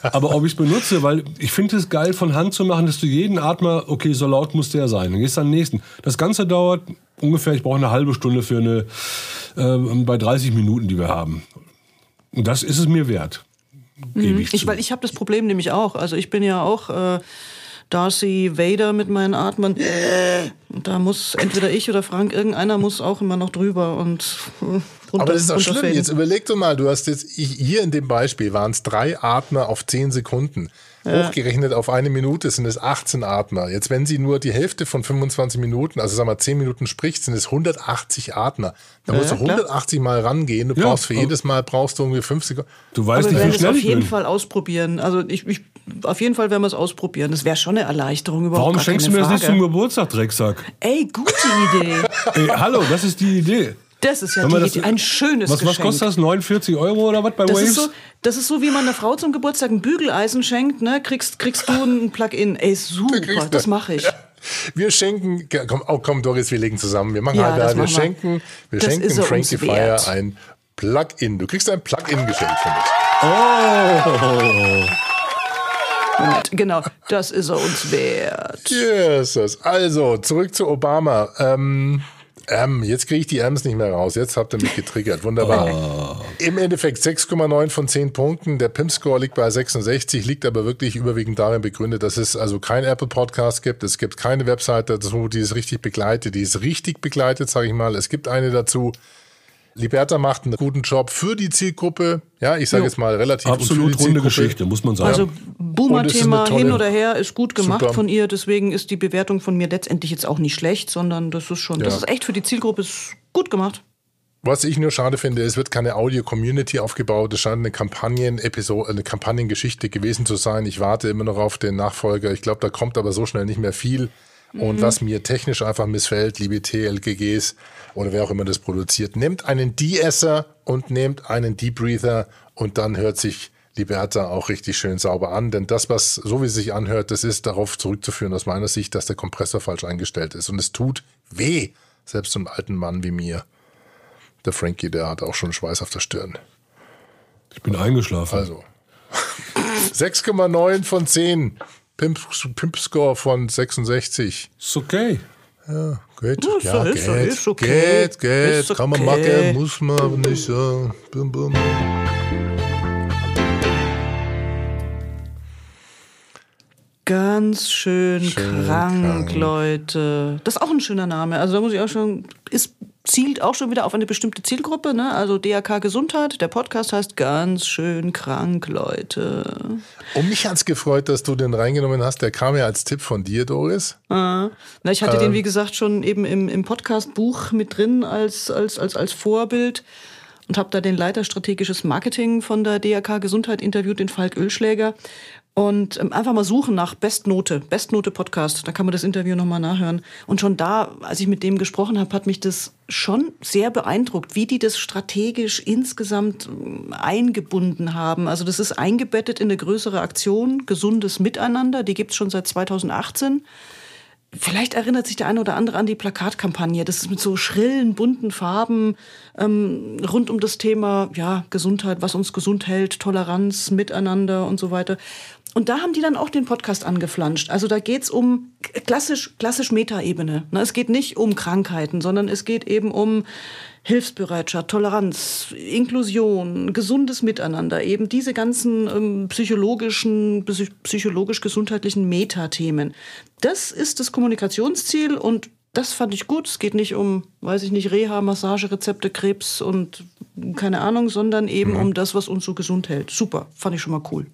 Aber ob ich es benutze, weil ich finde es geil von Hand zu machen, dass du jeden Atmer, okay, so laut muss der sein. Dann gehst du an den nächsten. Das Ganze dauert ungefähr, ich brauche eine halbe Stunde für eine, äh, bei 30 Minuten, die wir haben. Und das ist es mir wert. Gebe Mhm. ich Ich, zu. weil ich habe das Problem nämlich auch. Also ich bin ja auch äh, Darcy Vader mit meinen Atmen. Da muss entweder ich oder Frank, irgendeiner muss auch immer noch drüber und äh, runter. Aber das ist doch schlimm. Jetzt überleg doch mal, du hast jetzt hier in dem Beispiel waren es drei Atmer auf 10 Sekunden. Ja. Hochgerechnet auf eine Minute sind es 18 Atmer. Jetzt, wenn sie nur die Hälfte von 25 Minuten, also sagen wir 10 Minuten spricht, sind es 180 Atmer. Da Ja, musst du klar. 180 Mal rangehen. Du Ja, brauchst für aber- jedes Mal brauchst du irgendwie 5 Sekunden. Du Aber weißt wir nicht, werden wie es schnell auf ich jeden bin. Fall ausprobieren. Also ich, ich, auf jeden Fall werden wir es ausprobieren. Das wäre schon eine Erleichterung überhaupt Warum gar schenkst du mir das nicht Frage. zum Geburtstag, Drecksack? Ey, gute Idee. Ey, hallo, das ist die Idee. Das ist ja das- ein schönes Was, was Geschenk. kostet das? 49 Euro oder was bei Das Waves? ist, so, das ist so, wie man einer Frau zum Geburtstag ein Bügeleisen schenkt, ne? Kriegst, kriegst du ein Plugin. Ey, super, das mache ich. Wir schenken, komm, oh, komm Doris, wir legen zusammen. Wir machen Ja, halt, das wir schenken, wir Das schenken Frankie uns. Fire ein Plugin. Du kriegst ein Plugin geschenkt für mich. oh! Moment, genau, das ist er uns wert. Jesus. Also, zurück zu Obama. Ähm, ähm, jetzt kriege ich die M's nicht mehr raus. Jetzt habt ihr mich getriggert. Wunderbar. Im Endeffekt 6,9 von 10 Punkten. Der PIM-Score liegt bei 66, liegt aber wirklich überwiegend darin begründet, dass es also kein Apple Podcast gibt. Es gibt keine Webseite dazu, die es richtig begleitet. Die ist richtig begleitet, sage ich mal. Es gibt eine dazu. Liberta macht einen guten Job für die Zielgruppe. Ja, ich sage Jo. jetzt mal relativ Absolut die runde Zielgruppe. Geschichte, muss man sagen. Also Boomer-Thema hin oder her ist gut gemacht Super. von ihr, deswegen ist die Bewertung von mir letztendlich jetzt auch nicht schlecht, sondern das ist schon, das Ja. ist echt für die Zielgruppe ist gut gemacht. Was ich nur schade finde, es wird keine Audio-Community aufgebaut. Es scheint eine Kampagnen-Episode, eine Kampagnengeschichte gewesen zu sein. Ich warte immer noch auf den Nachfolger. Ich glaube, da kommt aber so schnell nicht mehr viel. Und Mhm. was mir technisch einfach missfällt, liebe TLGGs oder wer auch immer das produziert, nehmt einen De-Esser und nehmt einen Debreather und dann hört sich Liberta auch richtig schön sauber an. Denn das, was so wie es sich anhört, das ist darauf zurückzuführen aus meiner Sicht, dass der Kompressor falsch eingestellt ist. Und es tut weh, selbst so einem alten Mann wie mir. Der Frankie, der hat auch schon Schweiß auf der Stirn. Ich bin eingeschlafen. Also. 6,9 von 10. Pimp, Pimp Score von 66. Ist okay. Ja, geht. Ja, ist- ja, ist- geht. ist okay. Geht, geht. Ist Kann man okay. machen, muss man aber nicht so. Bum, bum. Ganz schön, Schön krank, krank. Leute. Das ist auch ein schöner Name. Also da muss ich auch schon, ist, zielt auch schon wieder auf eine bestimmte Zielgruppe, ne? Also DRK Gesundheit. Der Podcast heißt ganz schön krank, Leute. Und mich hat's gefreut, dass du den reingenommen hast. Der kam ja als Tipp von dir, Doris. Ah. Na, ich hatte Ähm. den, wie gesagt, schon eben im, im Podcast-Buch mit drin als, als, als, als Vorbild und habe da den Leiter strategisches Marketing von der DRK Gesundheit interviewt, den Falk Ölschläger. Und ähm, einfach mal suchen nach Bestnote, Bestnote Podcast. Da kann man das Interview nochmal nachhören. Und schon da, als ich mit dem gesprochen habe, hat mich das schon sehr beeindruckt, wie die das strategisch insgesamt ähm, eingebunden haben. Also das ist eingebettet in eine größere Aktion, gesundes Miteinander. Die gibt's schon seit 2018. Vielleicht erinnert sich der eine oder andere an die Plakatkampagne. Das ist mit so schrillen, bunten Farben ähm, rund um das Thema ja, Gesundheit, was uns gesund hält, Toleranz, Miteinander und so weiter. Und da haben die dann auch den Podcast angeflanscht. Also da geht's um klassisch, klassisch Metaebene. Ne, Es geht nicht um Krankheiten, sondern es geht eben um Hilfsbereitschaft, Toleranz, Inklusion, gesundes Miteinander, eben diese ganzen ähm, psychologischen, psy- psychologisch-gesundheitlichen Metathemen. Das ist das Kommunikationsziel und das fand ich gut. Es geht nicht um, weiß ich nicht, Reha, Massagerezepte, Krebs und keine Ahnung, sondern eben Mhm. um das, was uns so gesund hält. Super, fand ich schon mal cool.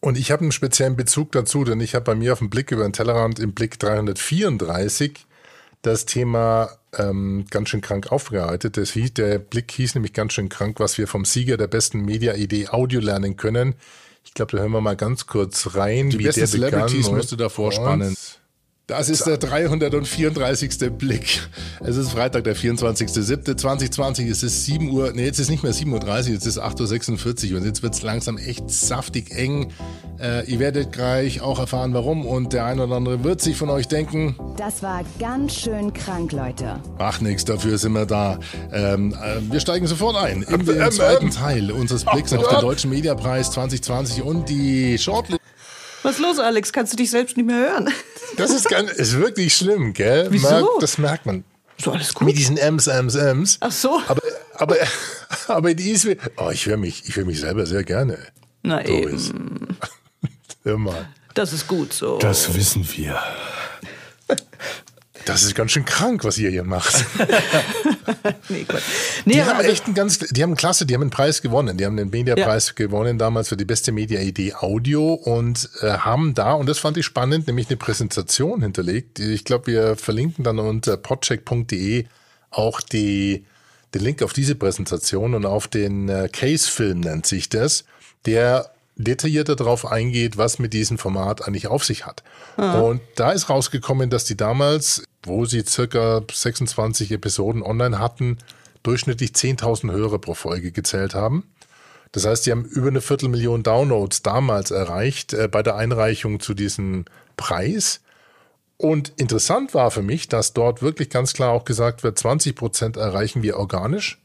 Und ich habe einen speziellen Bezug dazu, denn ich habe bei mir auf dem Blick über den Tellerrand im Blick 334 das Thema ähm, ganz schön krank aufgearbeitet. Das hieß, der Blick hieß nämlich ganz schön krank, was wir vom Sieger der besten Media-Idee Audio lernen können. Ich glaube, da hören wir mal ganz kurz rein, Die wie besten der begann. Celebrities und- musst du davor spannen. Das ist der 334. Blick. Es ist Freitag, der 24.07.2020. Es ist 7 Uhr, nee, jetzt ist nicht mehr 7.30 Uhr, jetzt ist 8.46 Uhr und jetzt wird es langsam echt saftig eng. Äh, ihr werdet gleich auch erfahren, warum und der ein oder andere wird sich von euch denken, Das war ganz schön krank, Leute. Ach nix, dafür sind wir da. Ähm, äh, wir steigen sofort ein in den zweiten. Teil unseres Blicks auf den. Deutschen Mediapreis 2020 und die Shortlist. Was ist los, Alex? Kannst du dich selbst nicht mehr hören? Das ist, ganz, ist wirklich schlimm, gell? Wieso? Merkt- das merkt man. So alles gut. Mit diesen M's, M's, M's. Ach so. Aber, aber, aber die ist, oh, ich höre mich, ich höre mich selber sehr gerne. Na Doris. eben. Hör mal. Das ist gut so. Das wissen wir. Das ist ganz schön krank, was ihr hier macht. nee, Gott. Die Nee, haben aber- echt einen ganz, die haben klasse, die haben einen Preis gewonnen. Die haben den Mediapreis gewonnen damals für die beste Media-Idee Audio und äh, haben da, und das fand ich spannend, nämlich eine Präsentation hinterlegt. Ich glaube, wir verlinken dann unter podcheck.de auch die, den Link auf diese Präsentation und auf den äh, Case-Film nennt sich das, der detaillierter darauf eingeht, was mit diesem Format eigentlich auf sich hat. Ah. Und da ist rausgekommen, dass die damals, wo sie circa 26 Episoden online hatten, durchschnittlich 10.000 Hörer pro Folge gezählt haben. Das heißt, die haben über eine Viertelmillion Downloads damals erreicht äh, bei der Einreichung zu diesem Preis. Und interessant war für mich, dass dort wirklich ganz klar auch gesagt wird, 20 Prozent erreichen wir organisch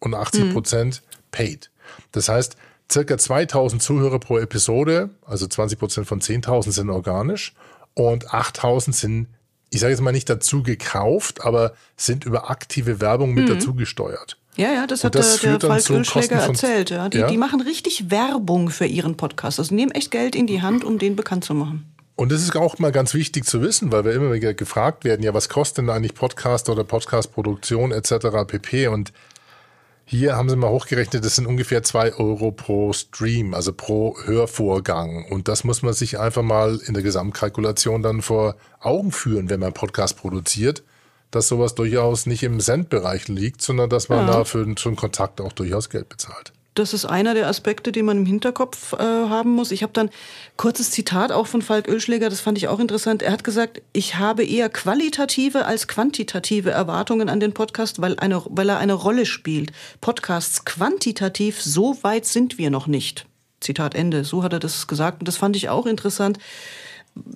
und 80 Prozent paid. Das heißt, circa 2000 Zuhörer pro Episode, also 20 Prozent von 10.000 sind organisch und 8000 sind, ich sage jetzt mal nicht dazu gekauft, aber sind über aktive Werbung mit Mhm. dazu gesteuert. Ja, ja, das hat das der, der Falk Ölschläger erzählt. Ja. Die, Ja. die machen richtig Werbung für ihren Podcast. Also nehmen echt Geld in die Hand, um den bekannt zu machen. Und das ist auch mal ganz wichtig zu wissen, weil wir immer wieder gefragt werden, ja, was kostet denn eigentlich Podcast oder Podcastproduktion etc. pp. Und hier haben sie mal hochgerechnet, das sind ungefähr zwei Euro pro Stream, also pro Hörvorgang. Und das muss man sich einfach mal in der Gesamtkalkulation dann vor Augen führen, wenn man Podcast produziert. dass sowas durchaus nicht im Cent-Bereich liegt, sondern dass man Ja. da für so einen Kontakt auch durchaus Geld bezahlt. Das ist einer der Aspekte, die man im Hinterkopf äh, haben muss. Ich habe dann kurzes Zitat auch von Falk Oelschläger, das fand ich auch interessant. Er hat gesagt, ich habe eher qualitative als quantitative Erwartungen an den Podcast, weil, eine, weil er eine Rolle spielt. Podcasts quantitativ, so weit sind wir noch nicht. Zitat Ende. So hat er das gesagt. Und das fand ich auch interessant.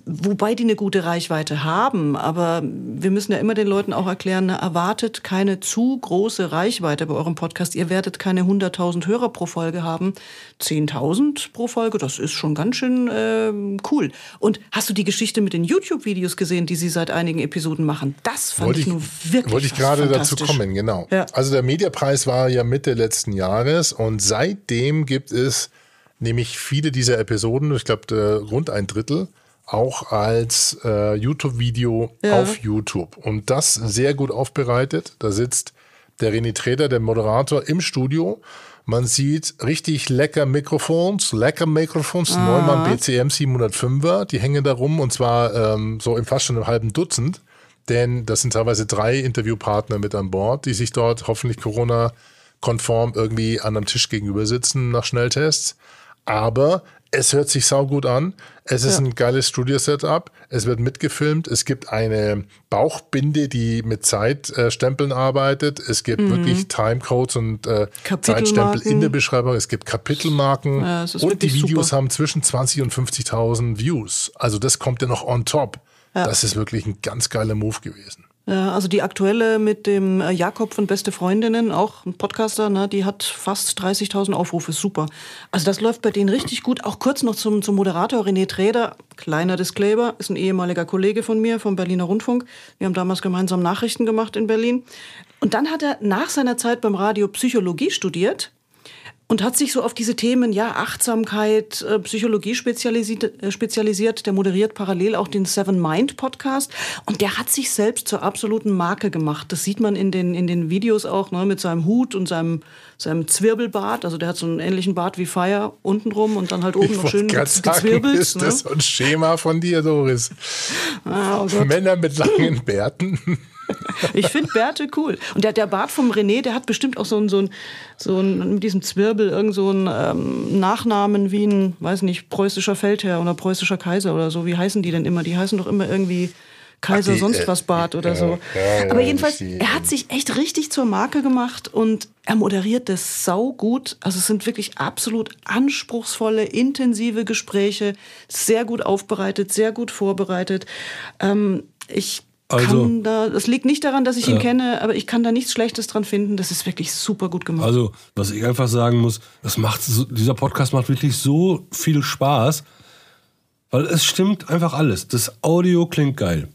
Wobei die eine gute Reichweite haben, aber wir müssen ja immer den Leuten auch erklären, erwartet keine zu große Reichweite bei eurem Podcast. Ihr werdet keine 100.000 Hörer pro Folge haben. 10.000 pro Folge, das ist schon ganz schön ähm, cool. Und hast du die Geschichte mit den YouTube-Videos gesehen, die sie seit einigen Episoden machen? Das fand Wollte ich ich, nun wirklich wollte ich gerade dazu kommen, genau. Ja. Also der Mediapreis war ja Mitte letzten Jahres und seitdem gibt es nämlich viele dieser Episoden, ich glaube rund ein Drittel, auch als äh, YouTube-Video Ja. auf YouTube. Und das sehr gut aufbereitet. Da sitzt der René Treder, der Moderator, im Studio. Man sieht richtig lecker Mikrofons, lecker Mikrofons, Ah. Neumann BCM 705er, die hängen da rum und zwar ähm, so im fast schon einem halben Dutzend. Denn das sind teilweise drei Interviewpartner mit an Bord, die sich dort hoffentlich Corona-konform irgendwie an einem Tisch gegenüber sitzen nach Schnelltests. Aber es hört sich saugut an. Es ist Ja. ein geiles Studio-Setup. Es wird mitgefilmt. Es gibt eine Bauchbinde, die mit Zeitstempeln arbeitet. Es gibt Mhm. wirklich Timecodes und äh. Zeitstempel in der Beschreibung. Es gibt Kapitelmarken. Ja, und die Videos super. haben zwischen 20 und 50.000 Views. Also das kommt ja noch on top. Ja. Das ist wirklich ein ganz geiler Move gewesen. Ja, also die aktuelle mit dem äh, Jakob von Beste Freundinnen, auch ein Podcaster, ne, die hat fast 30.000 Aufrufe, super. Also das läuft bei denen richtig gut. Auch kurz noch zum, zum Moderator René Träder, kleiner Disclaimer, ist ein ehemaliger Kollege von mir vom Berliner Rundfunk. Wir haben damals gemeinsam Nachrichten gemacht in Berlin. Und dann hat er nach seiner Zeit beim Radio Psychologie studiert und hat sich so auf diese Themen, ja, Achtsamkeit, äh, Psychologie spezialisiert, äh, spezialisiert. Der moderiert parallel auch den Seven Mind Podcast. Und der hat sich selbst zur absoluten Marke gemacht. Das sieht man in den, in den Videos auch, ne, mit seinem Hut und seinem, seinem Zwirbelbart. Also der hat so einen ähnlichen Bart wie Fire untenrum und dann halt oben Ich noch schön gezwirbelt. ist ne? das so ein Schema von dir, Doris? Ah, oh. Männer mit langen Bärten. Ich finde Bärte cool. Und der, der Bart vom René, der hat bestimmt auch so einen, so einen, so einen mit diesem Zwirbel, irgend so einen ähm, Nachnamen wie ein, weiß nicht, preußischer Feldherr oder preußischer Kaiser oder so. Wie heißen die denn immer? Die heißen doch immer irgendwie Kaiser Ach, die, sonst äh, was Bart oder ja, so. ja, ja, Aber jedenfalls, die- er hat sich echt richtig zur Marke gemacht und er moderiert das sau gut. Also es sind wirklich absolut anspruchsvolle, intensive Gespräche, sehr gut aufbereitet, sehr gut vorbereitet. Ähm, ich Also- kann da, das liegt nicht daran, dass ich ihn Ja. kenne, aber ich kann da nichts Schlechtes dran finden. Das ist wirklich super gut gemacht. Also, was ich einfach sagen muss, das macht dieser Podcast macht wirklich so viel Spaß, weil es stimmt einfach alles. Das Audio klingt geil.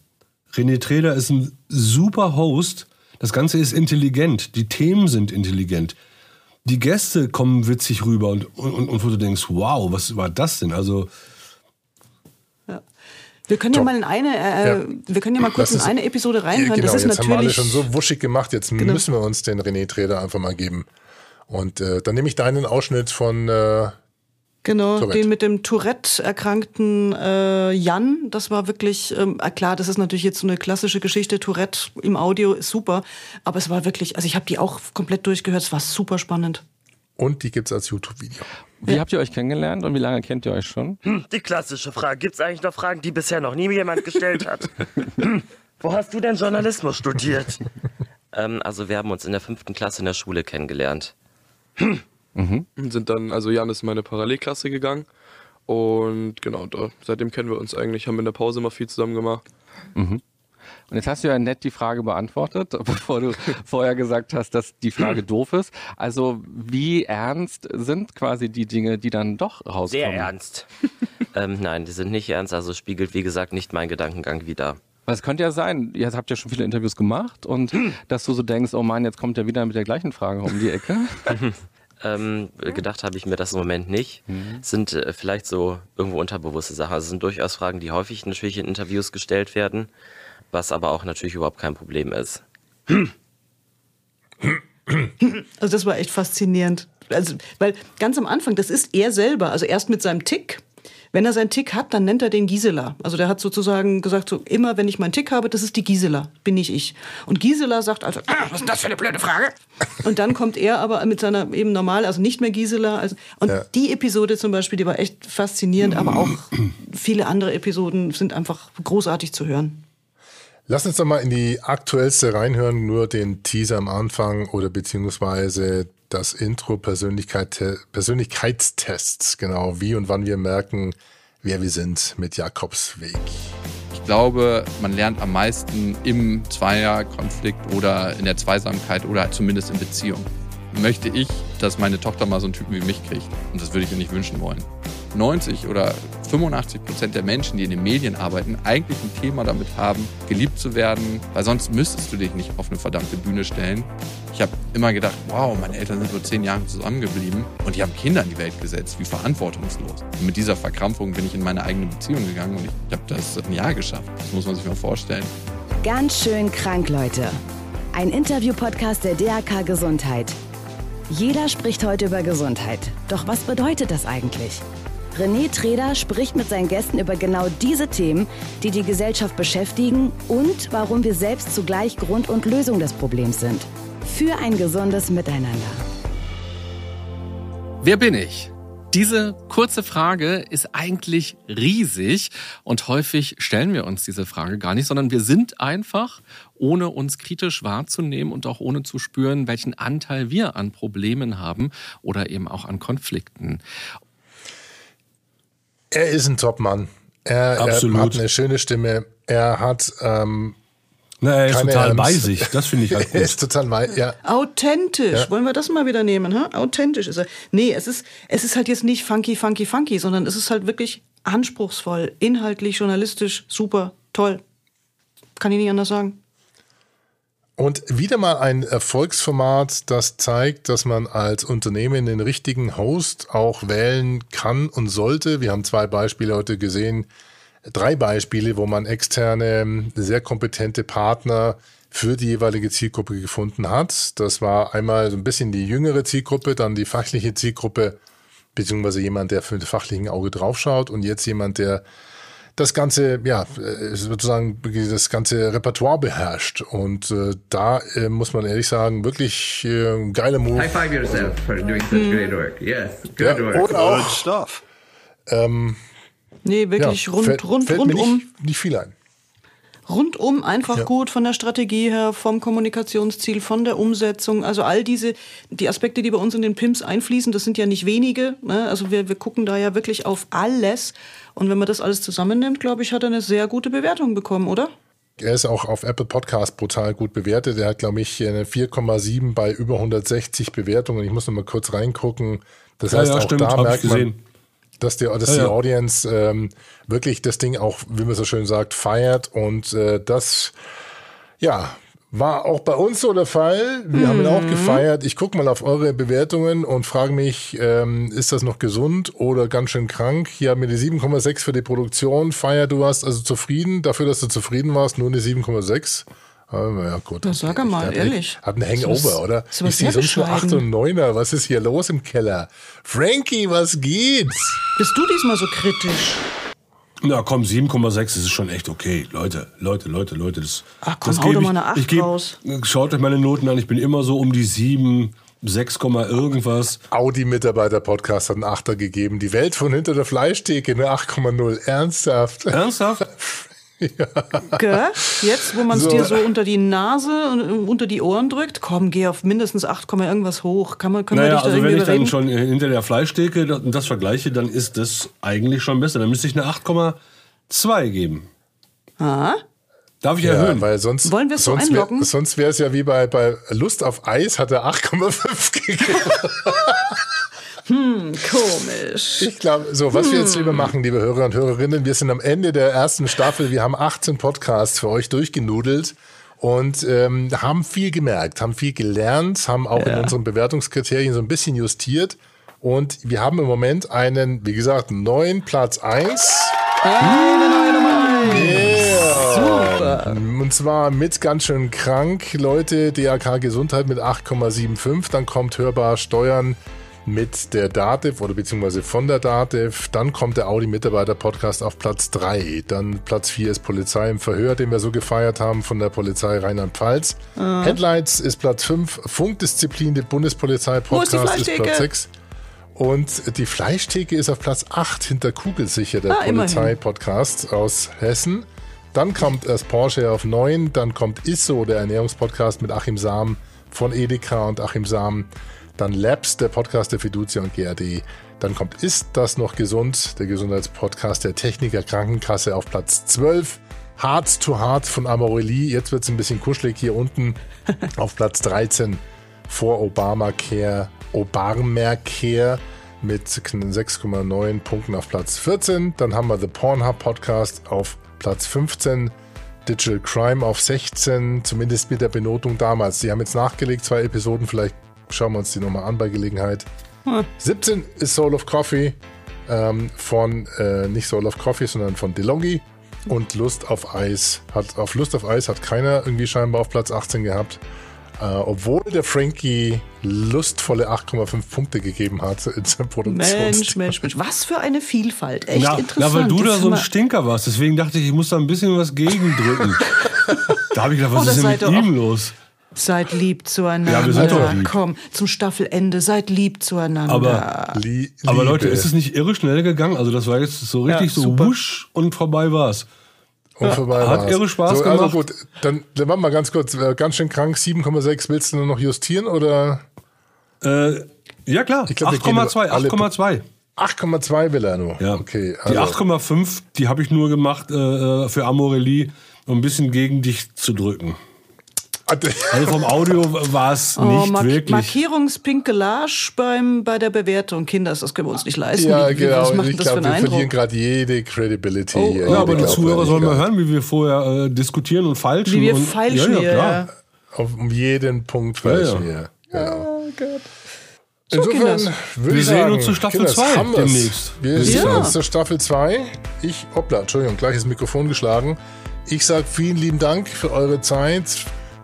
René Treder ist ein super Host. Das Ganze ist intelligent. Die Themen sind intelligent. Die Gäste kommen witzig rüber und, und, und wo du denkst, wow, was war das denn? Also, wir können ja Top. mal in eine, äh, Ja. wir können ja mal kurz Das in eine Episode reinhören. Genau, das ist jetzt haben wir alle natürlich schon so wuschig gemacht. Jetzt Genau. müssen wir uns den René Treder einfach mal geben. Und äh, dann nehme ich deinen Ausschnitt von äh, Genau, Tourette. den mit dem Tourette erkrankten äh, Jan. Das war wirklich, ähm, äh, klar, das ist natürlich jetzt so eine klassische Geschichte. Tourette im Audio ist super, aber es war wirklich, also ich habe die auch komplett durchgehört. Es war super spannend. Und die gibt's als YouTube-Video. Wie habt ihr euch kennengelernt und wie lange kennt ihr euch schon? Hm, die klassische Frage. Gibt es eigentlich noch Fragen, die bisher noch nie jemand gestellt hat? Hm, wo hast du denn Journalismus studiert? Ähm, also wir haben uns in der fünften Klasse in der Schule kennengelernt. Mhm. Und sind dann, also Jan ist in meine Parallelklasse gegangen. Und genau, da, seitdem kennen wir uns eigentlich, haben in der Pause immer viel zusammen gemacht. Mhm. Und jetzt hast du ja nett die Frage beantwortet, bevor du vorher gesagt hast, dass die Frage doof ist. Also wie ernst sind quasi die Dinge, die dann doch rauskommen? Sehr ernst. ähm, nein, die sind nicht ernst, also spiegelt wie gesagt nicht meinen Gedankengang wider. Weil es könnte ja sein, ihr habt ja schon viele Interviews gemacht und dass du so denkst, oh Mann, jetzt kommt er wieder mit der gleichen Frage um die Ecke. Ähm, gedacht habe ich mir das im Moment nicht. Mhm. Sind äh, vielleicht so irgendwo unterbewusste Sachen. Also es sind durchaus Fragen, die häufig natürlich in Interviews gestellt werden, was aber auch natürlich überhaupt kein Problem ist. Also das war echt faszinierend. Also, weil ganz am Anfang, das ist er selber, also erst mit seinem Tick, Wenn er seinen Tick hat, dann nennt er den Gisela. Also der hat sozusagen gesagt, so immer wenn ich meinen Tick habe, das ist die Gisela, bin nicht ich. Und Gisela sagt also, ah, was ist das für eine blöde Frage? Und dann kommt er aber mit seiner eben normal, also nicht mehr Gisela. Also, und Ja. die Episode zum Beispiel, die war echt faszinierend, aber auch viele andere Episoden sind einfach großartig zu hören. Lass uns doch mal in die aktuellste reinhören, nur den Teaser am Anfang oder beziehungsweise das Intro Persönlichkeit, Persönlichkeitstests, genau, wie und wann wir merken, wer wir sind mit Jakobsweg. Ich glaube, man lernt am meisten im Zweierkonflikt oder in der Zweisamkeit oder zumindest in Beziehung. Möchte ich, dass meine Tochter mal so einen Typen wie mich kriegt? Und das würde ich mir nicht wünschen wollen. 90 oder 85 Prozent der Menschen, die in den Medien arbeiten, eigentlich ein Thema damit haben, geliebt zu werden, weil sonst müsstest du dich nicht auf eine verdammte Bühne stellen. Ich habe immer gedacht, wow, meine Eltern sind vor zehn Jahren zusammengeblieben und die haben Kinder in die Welt gesetzt, wie verantwortungslos. Und mit dieser Verkrampfung bin ich in meine eigene Beziehung gegangen und ich habe das ein Jahr geschafft. Das muss man sich mal vorstellen. Ganz schön krank, Leute. Ein Interview-Podcast der DRK Gesundheit. Jeder spricht heute über Gesundheit. Doch was bedeutet das eigentlich? René Treder spricht mit seinen Gästen über genau diese Themen, die die Gesellschaft beschäftigen und warum wir selbst zugleich Grund und Lösung des Problems sind. Für ein gesundes Miteinander. Wer bin ich? Diese kurze Frage ist eigentlich riesig und häufig stellen wir uns diese Frage gar nicht, sondern wir sind einfach, ohne uns kritisch wahrzunehmen und auch ohne zu spüren, welchen Anteil wir an Problemen haben oder eben auch an Konflikten. Er ist ein Top-Mann. Er, Absolut. er hat eine schöne Stimme. Er hat. Ähm, Na, er ist keine total bei sich. Das finde ich halt er gut. ist total bei, ja. Authentisch. Ja. Wollen wir das mal wieder nehmen? Hä? Authentisch ist er. Nee, es ist, es ist halt jetzt nicht funky, funky, funky, sondern es ist halt wirklich anspruchsvoll, inhaltlich, journalistisch, super, toll. Kann ich nicht anders sagen. Und wieder mal ein Erfolgsformat, das zeigt, dass man als Unternehmen den richtigen Host auch wählen kann und sollte. Wir haben zwei Beispiele heute gesehen, drei Beispiele, wo man externe, sehr kompetente Partner für die jeweilige Zielgruppe gefunden hat. Das war einmal so ein bisschen die jüngere Zielgruppe, dann die fachliche Zielgruppe, beziehungsweise jemand, der für den fachlichen Auge draufschaut und jetzt jemand, der das ganze, ja, äh, sozusagen das ganze Repertoire beherrscht. Und äh, da äh, muss man ehrlich sagen, wirklich äh, ein geiler Move. High five yourself for doing such great work. Yes, good Ja, work. und auch, Ähm, Nee, wirklich ja, rund, fällt, rund, fällt mir rundum. nicht, nicht viel ein. Rundum einfach Ja. gut von der Strategie her, vom Kommunikationsziel, von der Umsetzung. Also all diese, die Aspekte, die bei uns in den PIMS einfließen, das sind ja nicht wenige. Ne? Also wir, wir gucken da ja wirklich auf alles. Und wenn man das alles zusammennimmt, glaube ich, hat er eine sehr gute Bewertung bekommen, oder? Er ist auch auf Apple Podcast brutal gut bewertet. Er hat, glaube ich, eine 4,7 bei über 160 Bewertungen. Ich muss noch mal kurz reingucken. Das Ja, heißt, ja, auch stimmt, da merkt man, gesehen. Dass, die, dass Ja, die. Audience ähm, wirklich das Ding auch, wie man so schön sagt, feiert. Und äh, das, ja, war auch bei uns so der Fall. Wir haben ihn auch gefeiert. Ich gucke mal auf eure Bewertungen und frage mich, ähm, ist das noch gesund oder ganz schön krank? Hier haben wir die 7,6 für die Produktion. Feier, du warst also zufrieden. Dafür, dass du zufrieden warst, nur eine 7,6. Ja, gut. Na, sag mal, Hat- ehrlich. Hat einen Hangover, oder? sowas Ich sehe sonst nur 8 bescheiden. und 9er. Was ist hier los im Keller? Frankie, was geht's? Bist du diesmal so kritisch? Na komm, 7,6 das ist schon echt okay. Leute, Leute, Leute, Leute. Das, Ach komm, das hau doch ich- mal eine 8 ich geb- raus. Schaut euch meine Noten an. Ich bin immer so um die 7, 6, irgendwas. Audi-Mitarbeiter-Podcast hat einen Achter gegeben. Die Welt von hinter der Fleischtheke eine 8,0. Ernsthaft? Ernsthaft? Gell? Jetzt, wo man es So. dir so unter die Nase und äh, unter die Ohren drückt, komm, geh auf mindestens 8, Komma irgendwas hoch. Kann man, können wir Naja, dich da also wenn ich dann schon äh, hinter der Fleischtheke das, das vergleiche, dann ist das eigentlich schon besser. Dann müsste ich eine 8,2 geben. Ah? Darf ich Ja, erhöhen? weil sonst, Wollen wir es so sonst wär- einloggen? Sonst wäre es ja wie bei, bei Lust auf Eis, hat er 8,5 gegeben. Hm, komisch. Ich glaube, so, was wir jetzt Hm. lieber machen, liebe Hörer und Hörerinnen, wir sind am Ende der ersten Staffel. Wir haben 18 Podcasts für euch durchgenudelt und ähm, haben viel gemerkt, haben viel gelernt, haben auch in unseren Bewertungskriterien so ein bisschen justiert. Und wir haben im Moment einen, wie gesagt, neuen Platz 1. Eine neue Nummer Yeah. Und zwar mit ganz schön krank, Leute, DAK Gesundheit mit 8,75. Dann kommt Hörbar Steuern mit der DATEV oder beziehungsweise von der DATEV. Dann kommt der Audi-Mitarbeiter-Podcast auf Platz 3. Dann Platz 4 ist Polizei im Verhör, den wir so gefeiert haben von der Polizei Rheinland-Pfalz. Ah. Headlights ist Platz 5. Funkdisziplin, der ist Bundespolizei-Podcast ist? Platz 6. Und die Fleischtheke ist auf Platz 8 hinter Kugelsicher, der Ah. Polizei-Podcast aus Hessen. Dann kommt erst Porsche auf 9, dann kommt Isso, der Ernährungspodcast mit Achim Sam von Edeka und Achim Sam. Dann Labs, der Podcast der Fiducia und GRD. Dann kommt Ist das noch gesund, der Gesundheitspodcast der Techniker Krankenkasse auf Platz 12. Hearts to Heart von Amorelie, jetzt wird es ein bisschen kuschelig hier unten auf Platz 13 vor Obamacare, Obamacare mit 6,9 Punkten auf Platz 14. Dann haben wir The Pornhub Podcast auf Platz 15. Digital Crime auf 16, zumindest mit der Benotung damals. Die haben jetzt nachgelegt, zwei Episoden, vielleicht schauen wir uns die nochmal an bei Gelegenheit. Hm. 17 ist Soul of Coffee ähm, von, äh, nicht Soul of Coffee, sondern von DeLonghi. Und Lust auf Eis hat, auf Lust auf Eis hat keiner irgendwie scheinbar auf Platz 18 gehabt. Äh, obwohl der Frankie lustvolle 8,5 Punkte gegeben hat in seinem Produktions. Mensch, Mensch, Mensch. Was für eine Vielfalt. Echt na, interessant. na, weil du da so ein Stinker warst. Deswegen dachte ich, ich muss da ein bisschen was gegendrücken. da habe ich gedacht, was Oh, das ist denn mit ihm los? Seid lieb zueinander. Ja, wir sind doch lieb. Komm, zum Staffelende, seid lieb zueinander. Aber, Lie- aber. Leute, ist es nicht irre schnell gegangen? Also das war jetzt so richtig Ja, so wusch und vorbei war's. Und vorbei Hat war's. irre Spaß so, gemacht. Also gut, dann, dann machen wir ganz kurz. äh, Ganz schön krank, 7,6. Willst du nur noch justieren oder? Äh, ja klar, Ich glaub, wir gehen 8,2, über alle- 8,2. 8,2 will er nur. Ja. Okay, Die also, 8,5, die habe ich nur gemacht äh, für Amorelie, um ein bisschen gegen dich zu drücken. Also vom Audio war es Oh, nicht Mark wirklich. Markierungspinkelage beim, bei der Bewertung. Kinder, das können wir uns nicht leisten. ja, Wie- wie- genau. Macht Ich glaube, wir verlieren gerade jede Credibility. Oh, hier, ja, aber jede die Zuhörer sollen mal hören, wie wir vorher äh, diskutieren und falschen. Wie wir und, feilschen ja, ja, klar. Auf, um jeden Punkt Ja, falschen ja. wir. Genau. So, Insofern Kinders. würde Wir ich sehen sagen, uns zur Staffel Kinders, zwei haben wir's. demnächst. Wir sehen Ja. uns zur Staffel 2. Ich, hoppla, Entschuldigung, gleich das Mikrofon geschlagen. Ich sage vielen lieben Dank für eure Zeit.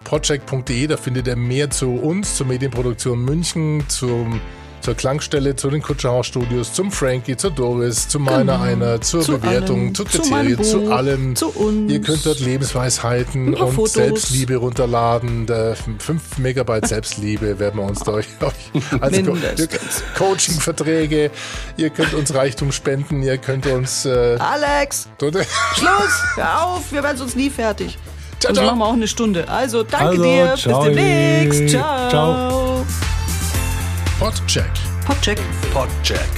Project.de, da findet ihr mehr zu uns, zur Medienproduktion München, zum, zur Klangstelle, zu den Kutscherhaus-Studios, zum Frankie, zur Doris, zu meiner Genau. einer, zur Zu Bewertung, allem. zu Zu Kriterien, zu, Buch, allem. zu uns. Ihr könnt dort Lebensweisheiten und Fotos. Selbstliebe runterladen. Der 5 Megabyte Selbstliebe werden wir uns da euch. Also Mindestens. Coaching-Verträge, ihr könnt uns Reichtum spenden, ihr könnt uns. Äh, Alex, Schluss, hör auf, wir werden uns nie fertig. Ciao, Sonst ciao. machen wir auch eine Stunde. Also, danke Also, dir, ciao. bis demnächst. Ciao. Ciao. Podcheck. Podcheck. Podcheck.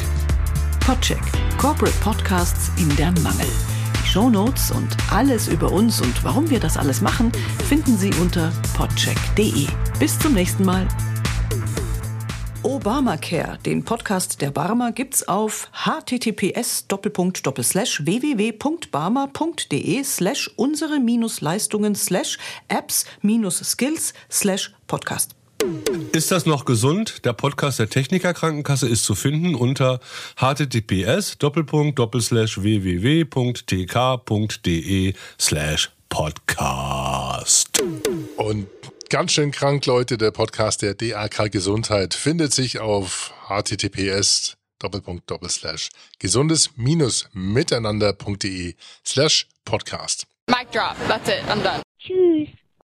Podcheck. Corporate Podcasts in der Mangel. Die Shownotes und alles über uns und warum wir das alles machen, finden Sie unter podcheck.de. Bis zum nächsten Mal. Obamacare, den Podcast der Barmer, gibt's auf https www.barmer.de slash unsere Leistungen slash apps skills slash podcast. Ist das noch gesund? Der Podcast der Techniker Krankenkasse ist zu finden unter https www.tk.de slash podcast. Und ganz schön krank, Leute, der Podcast der DAK Gesundheit findet sich auf https gesundes-miteinander.de slash podcast. Mic drop. That's it. I'm done. Tschüss.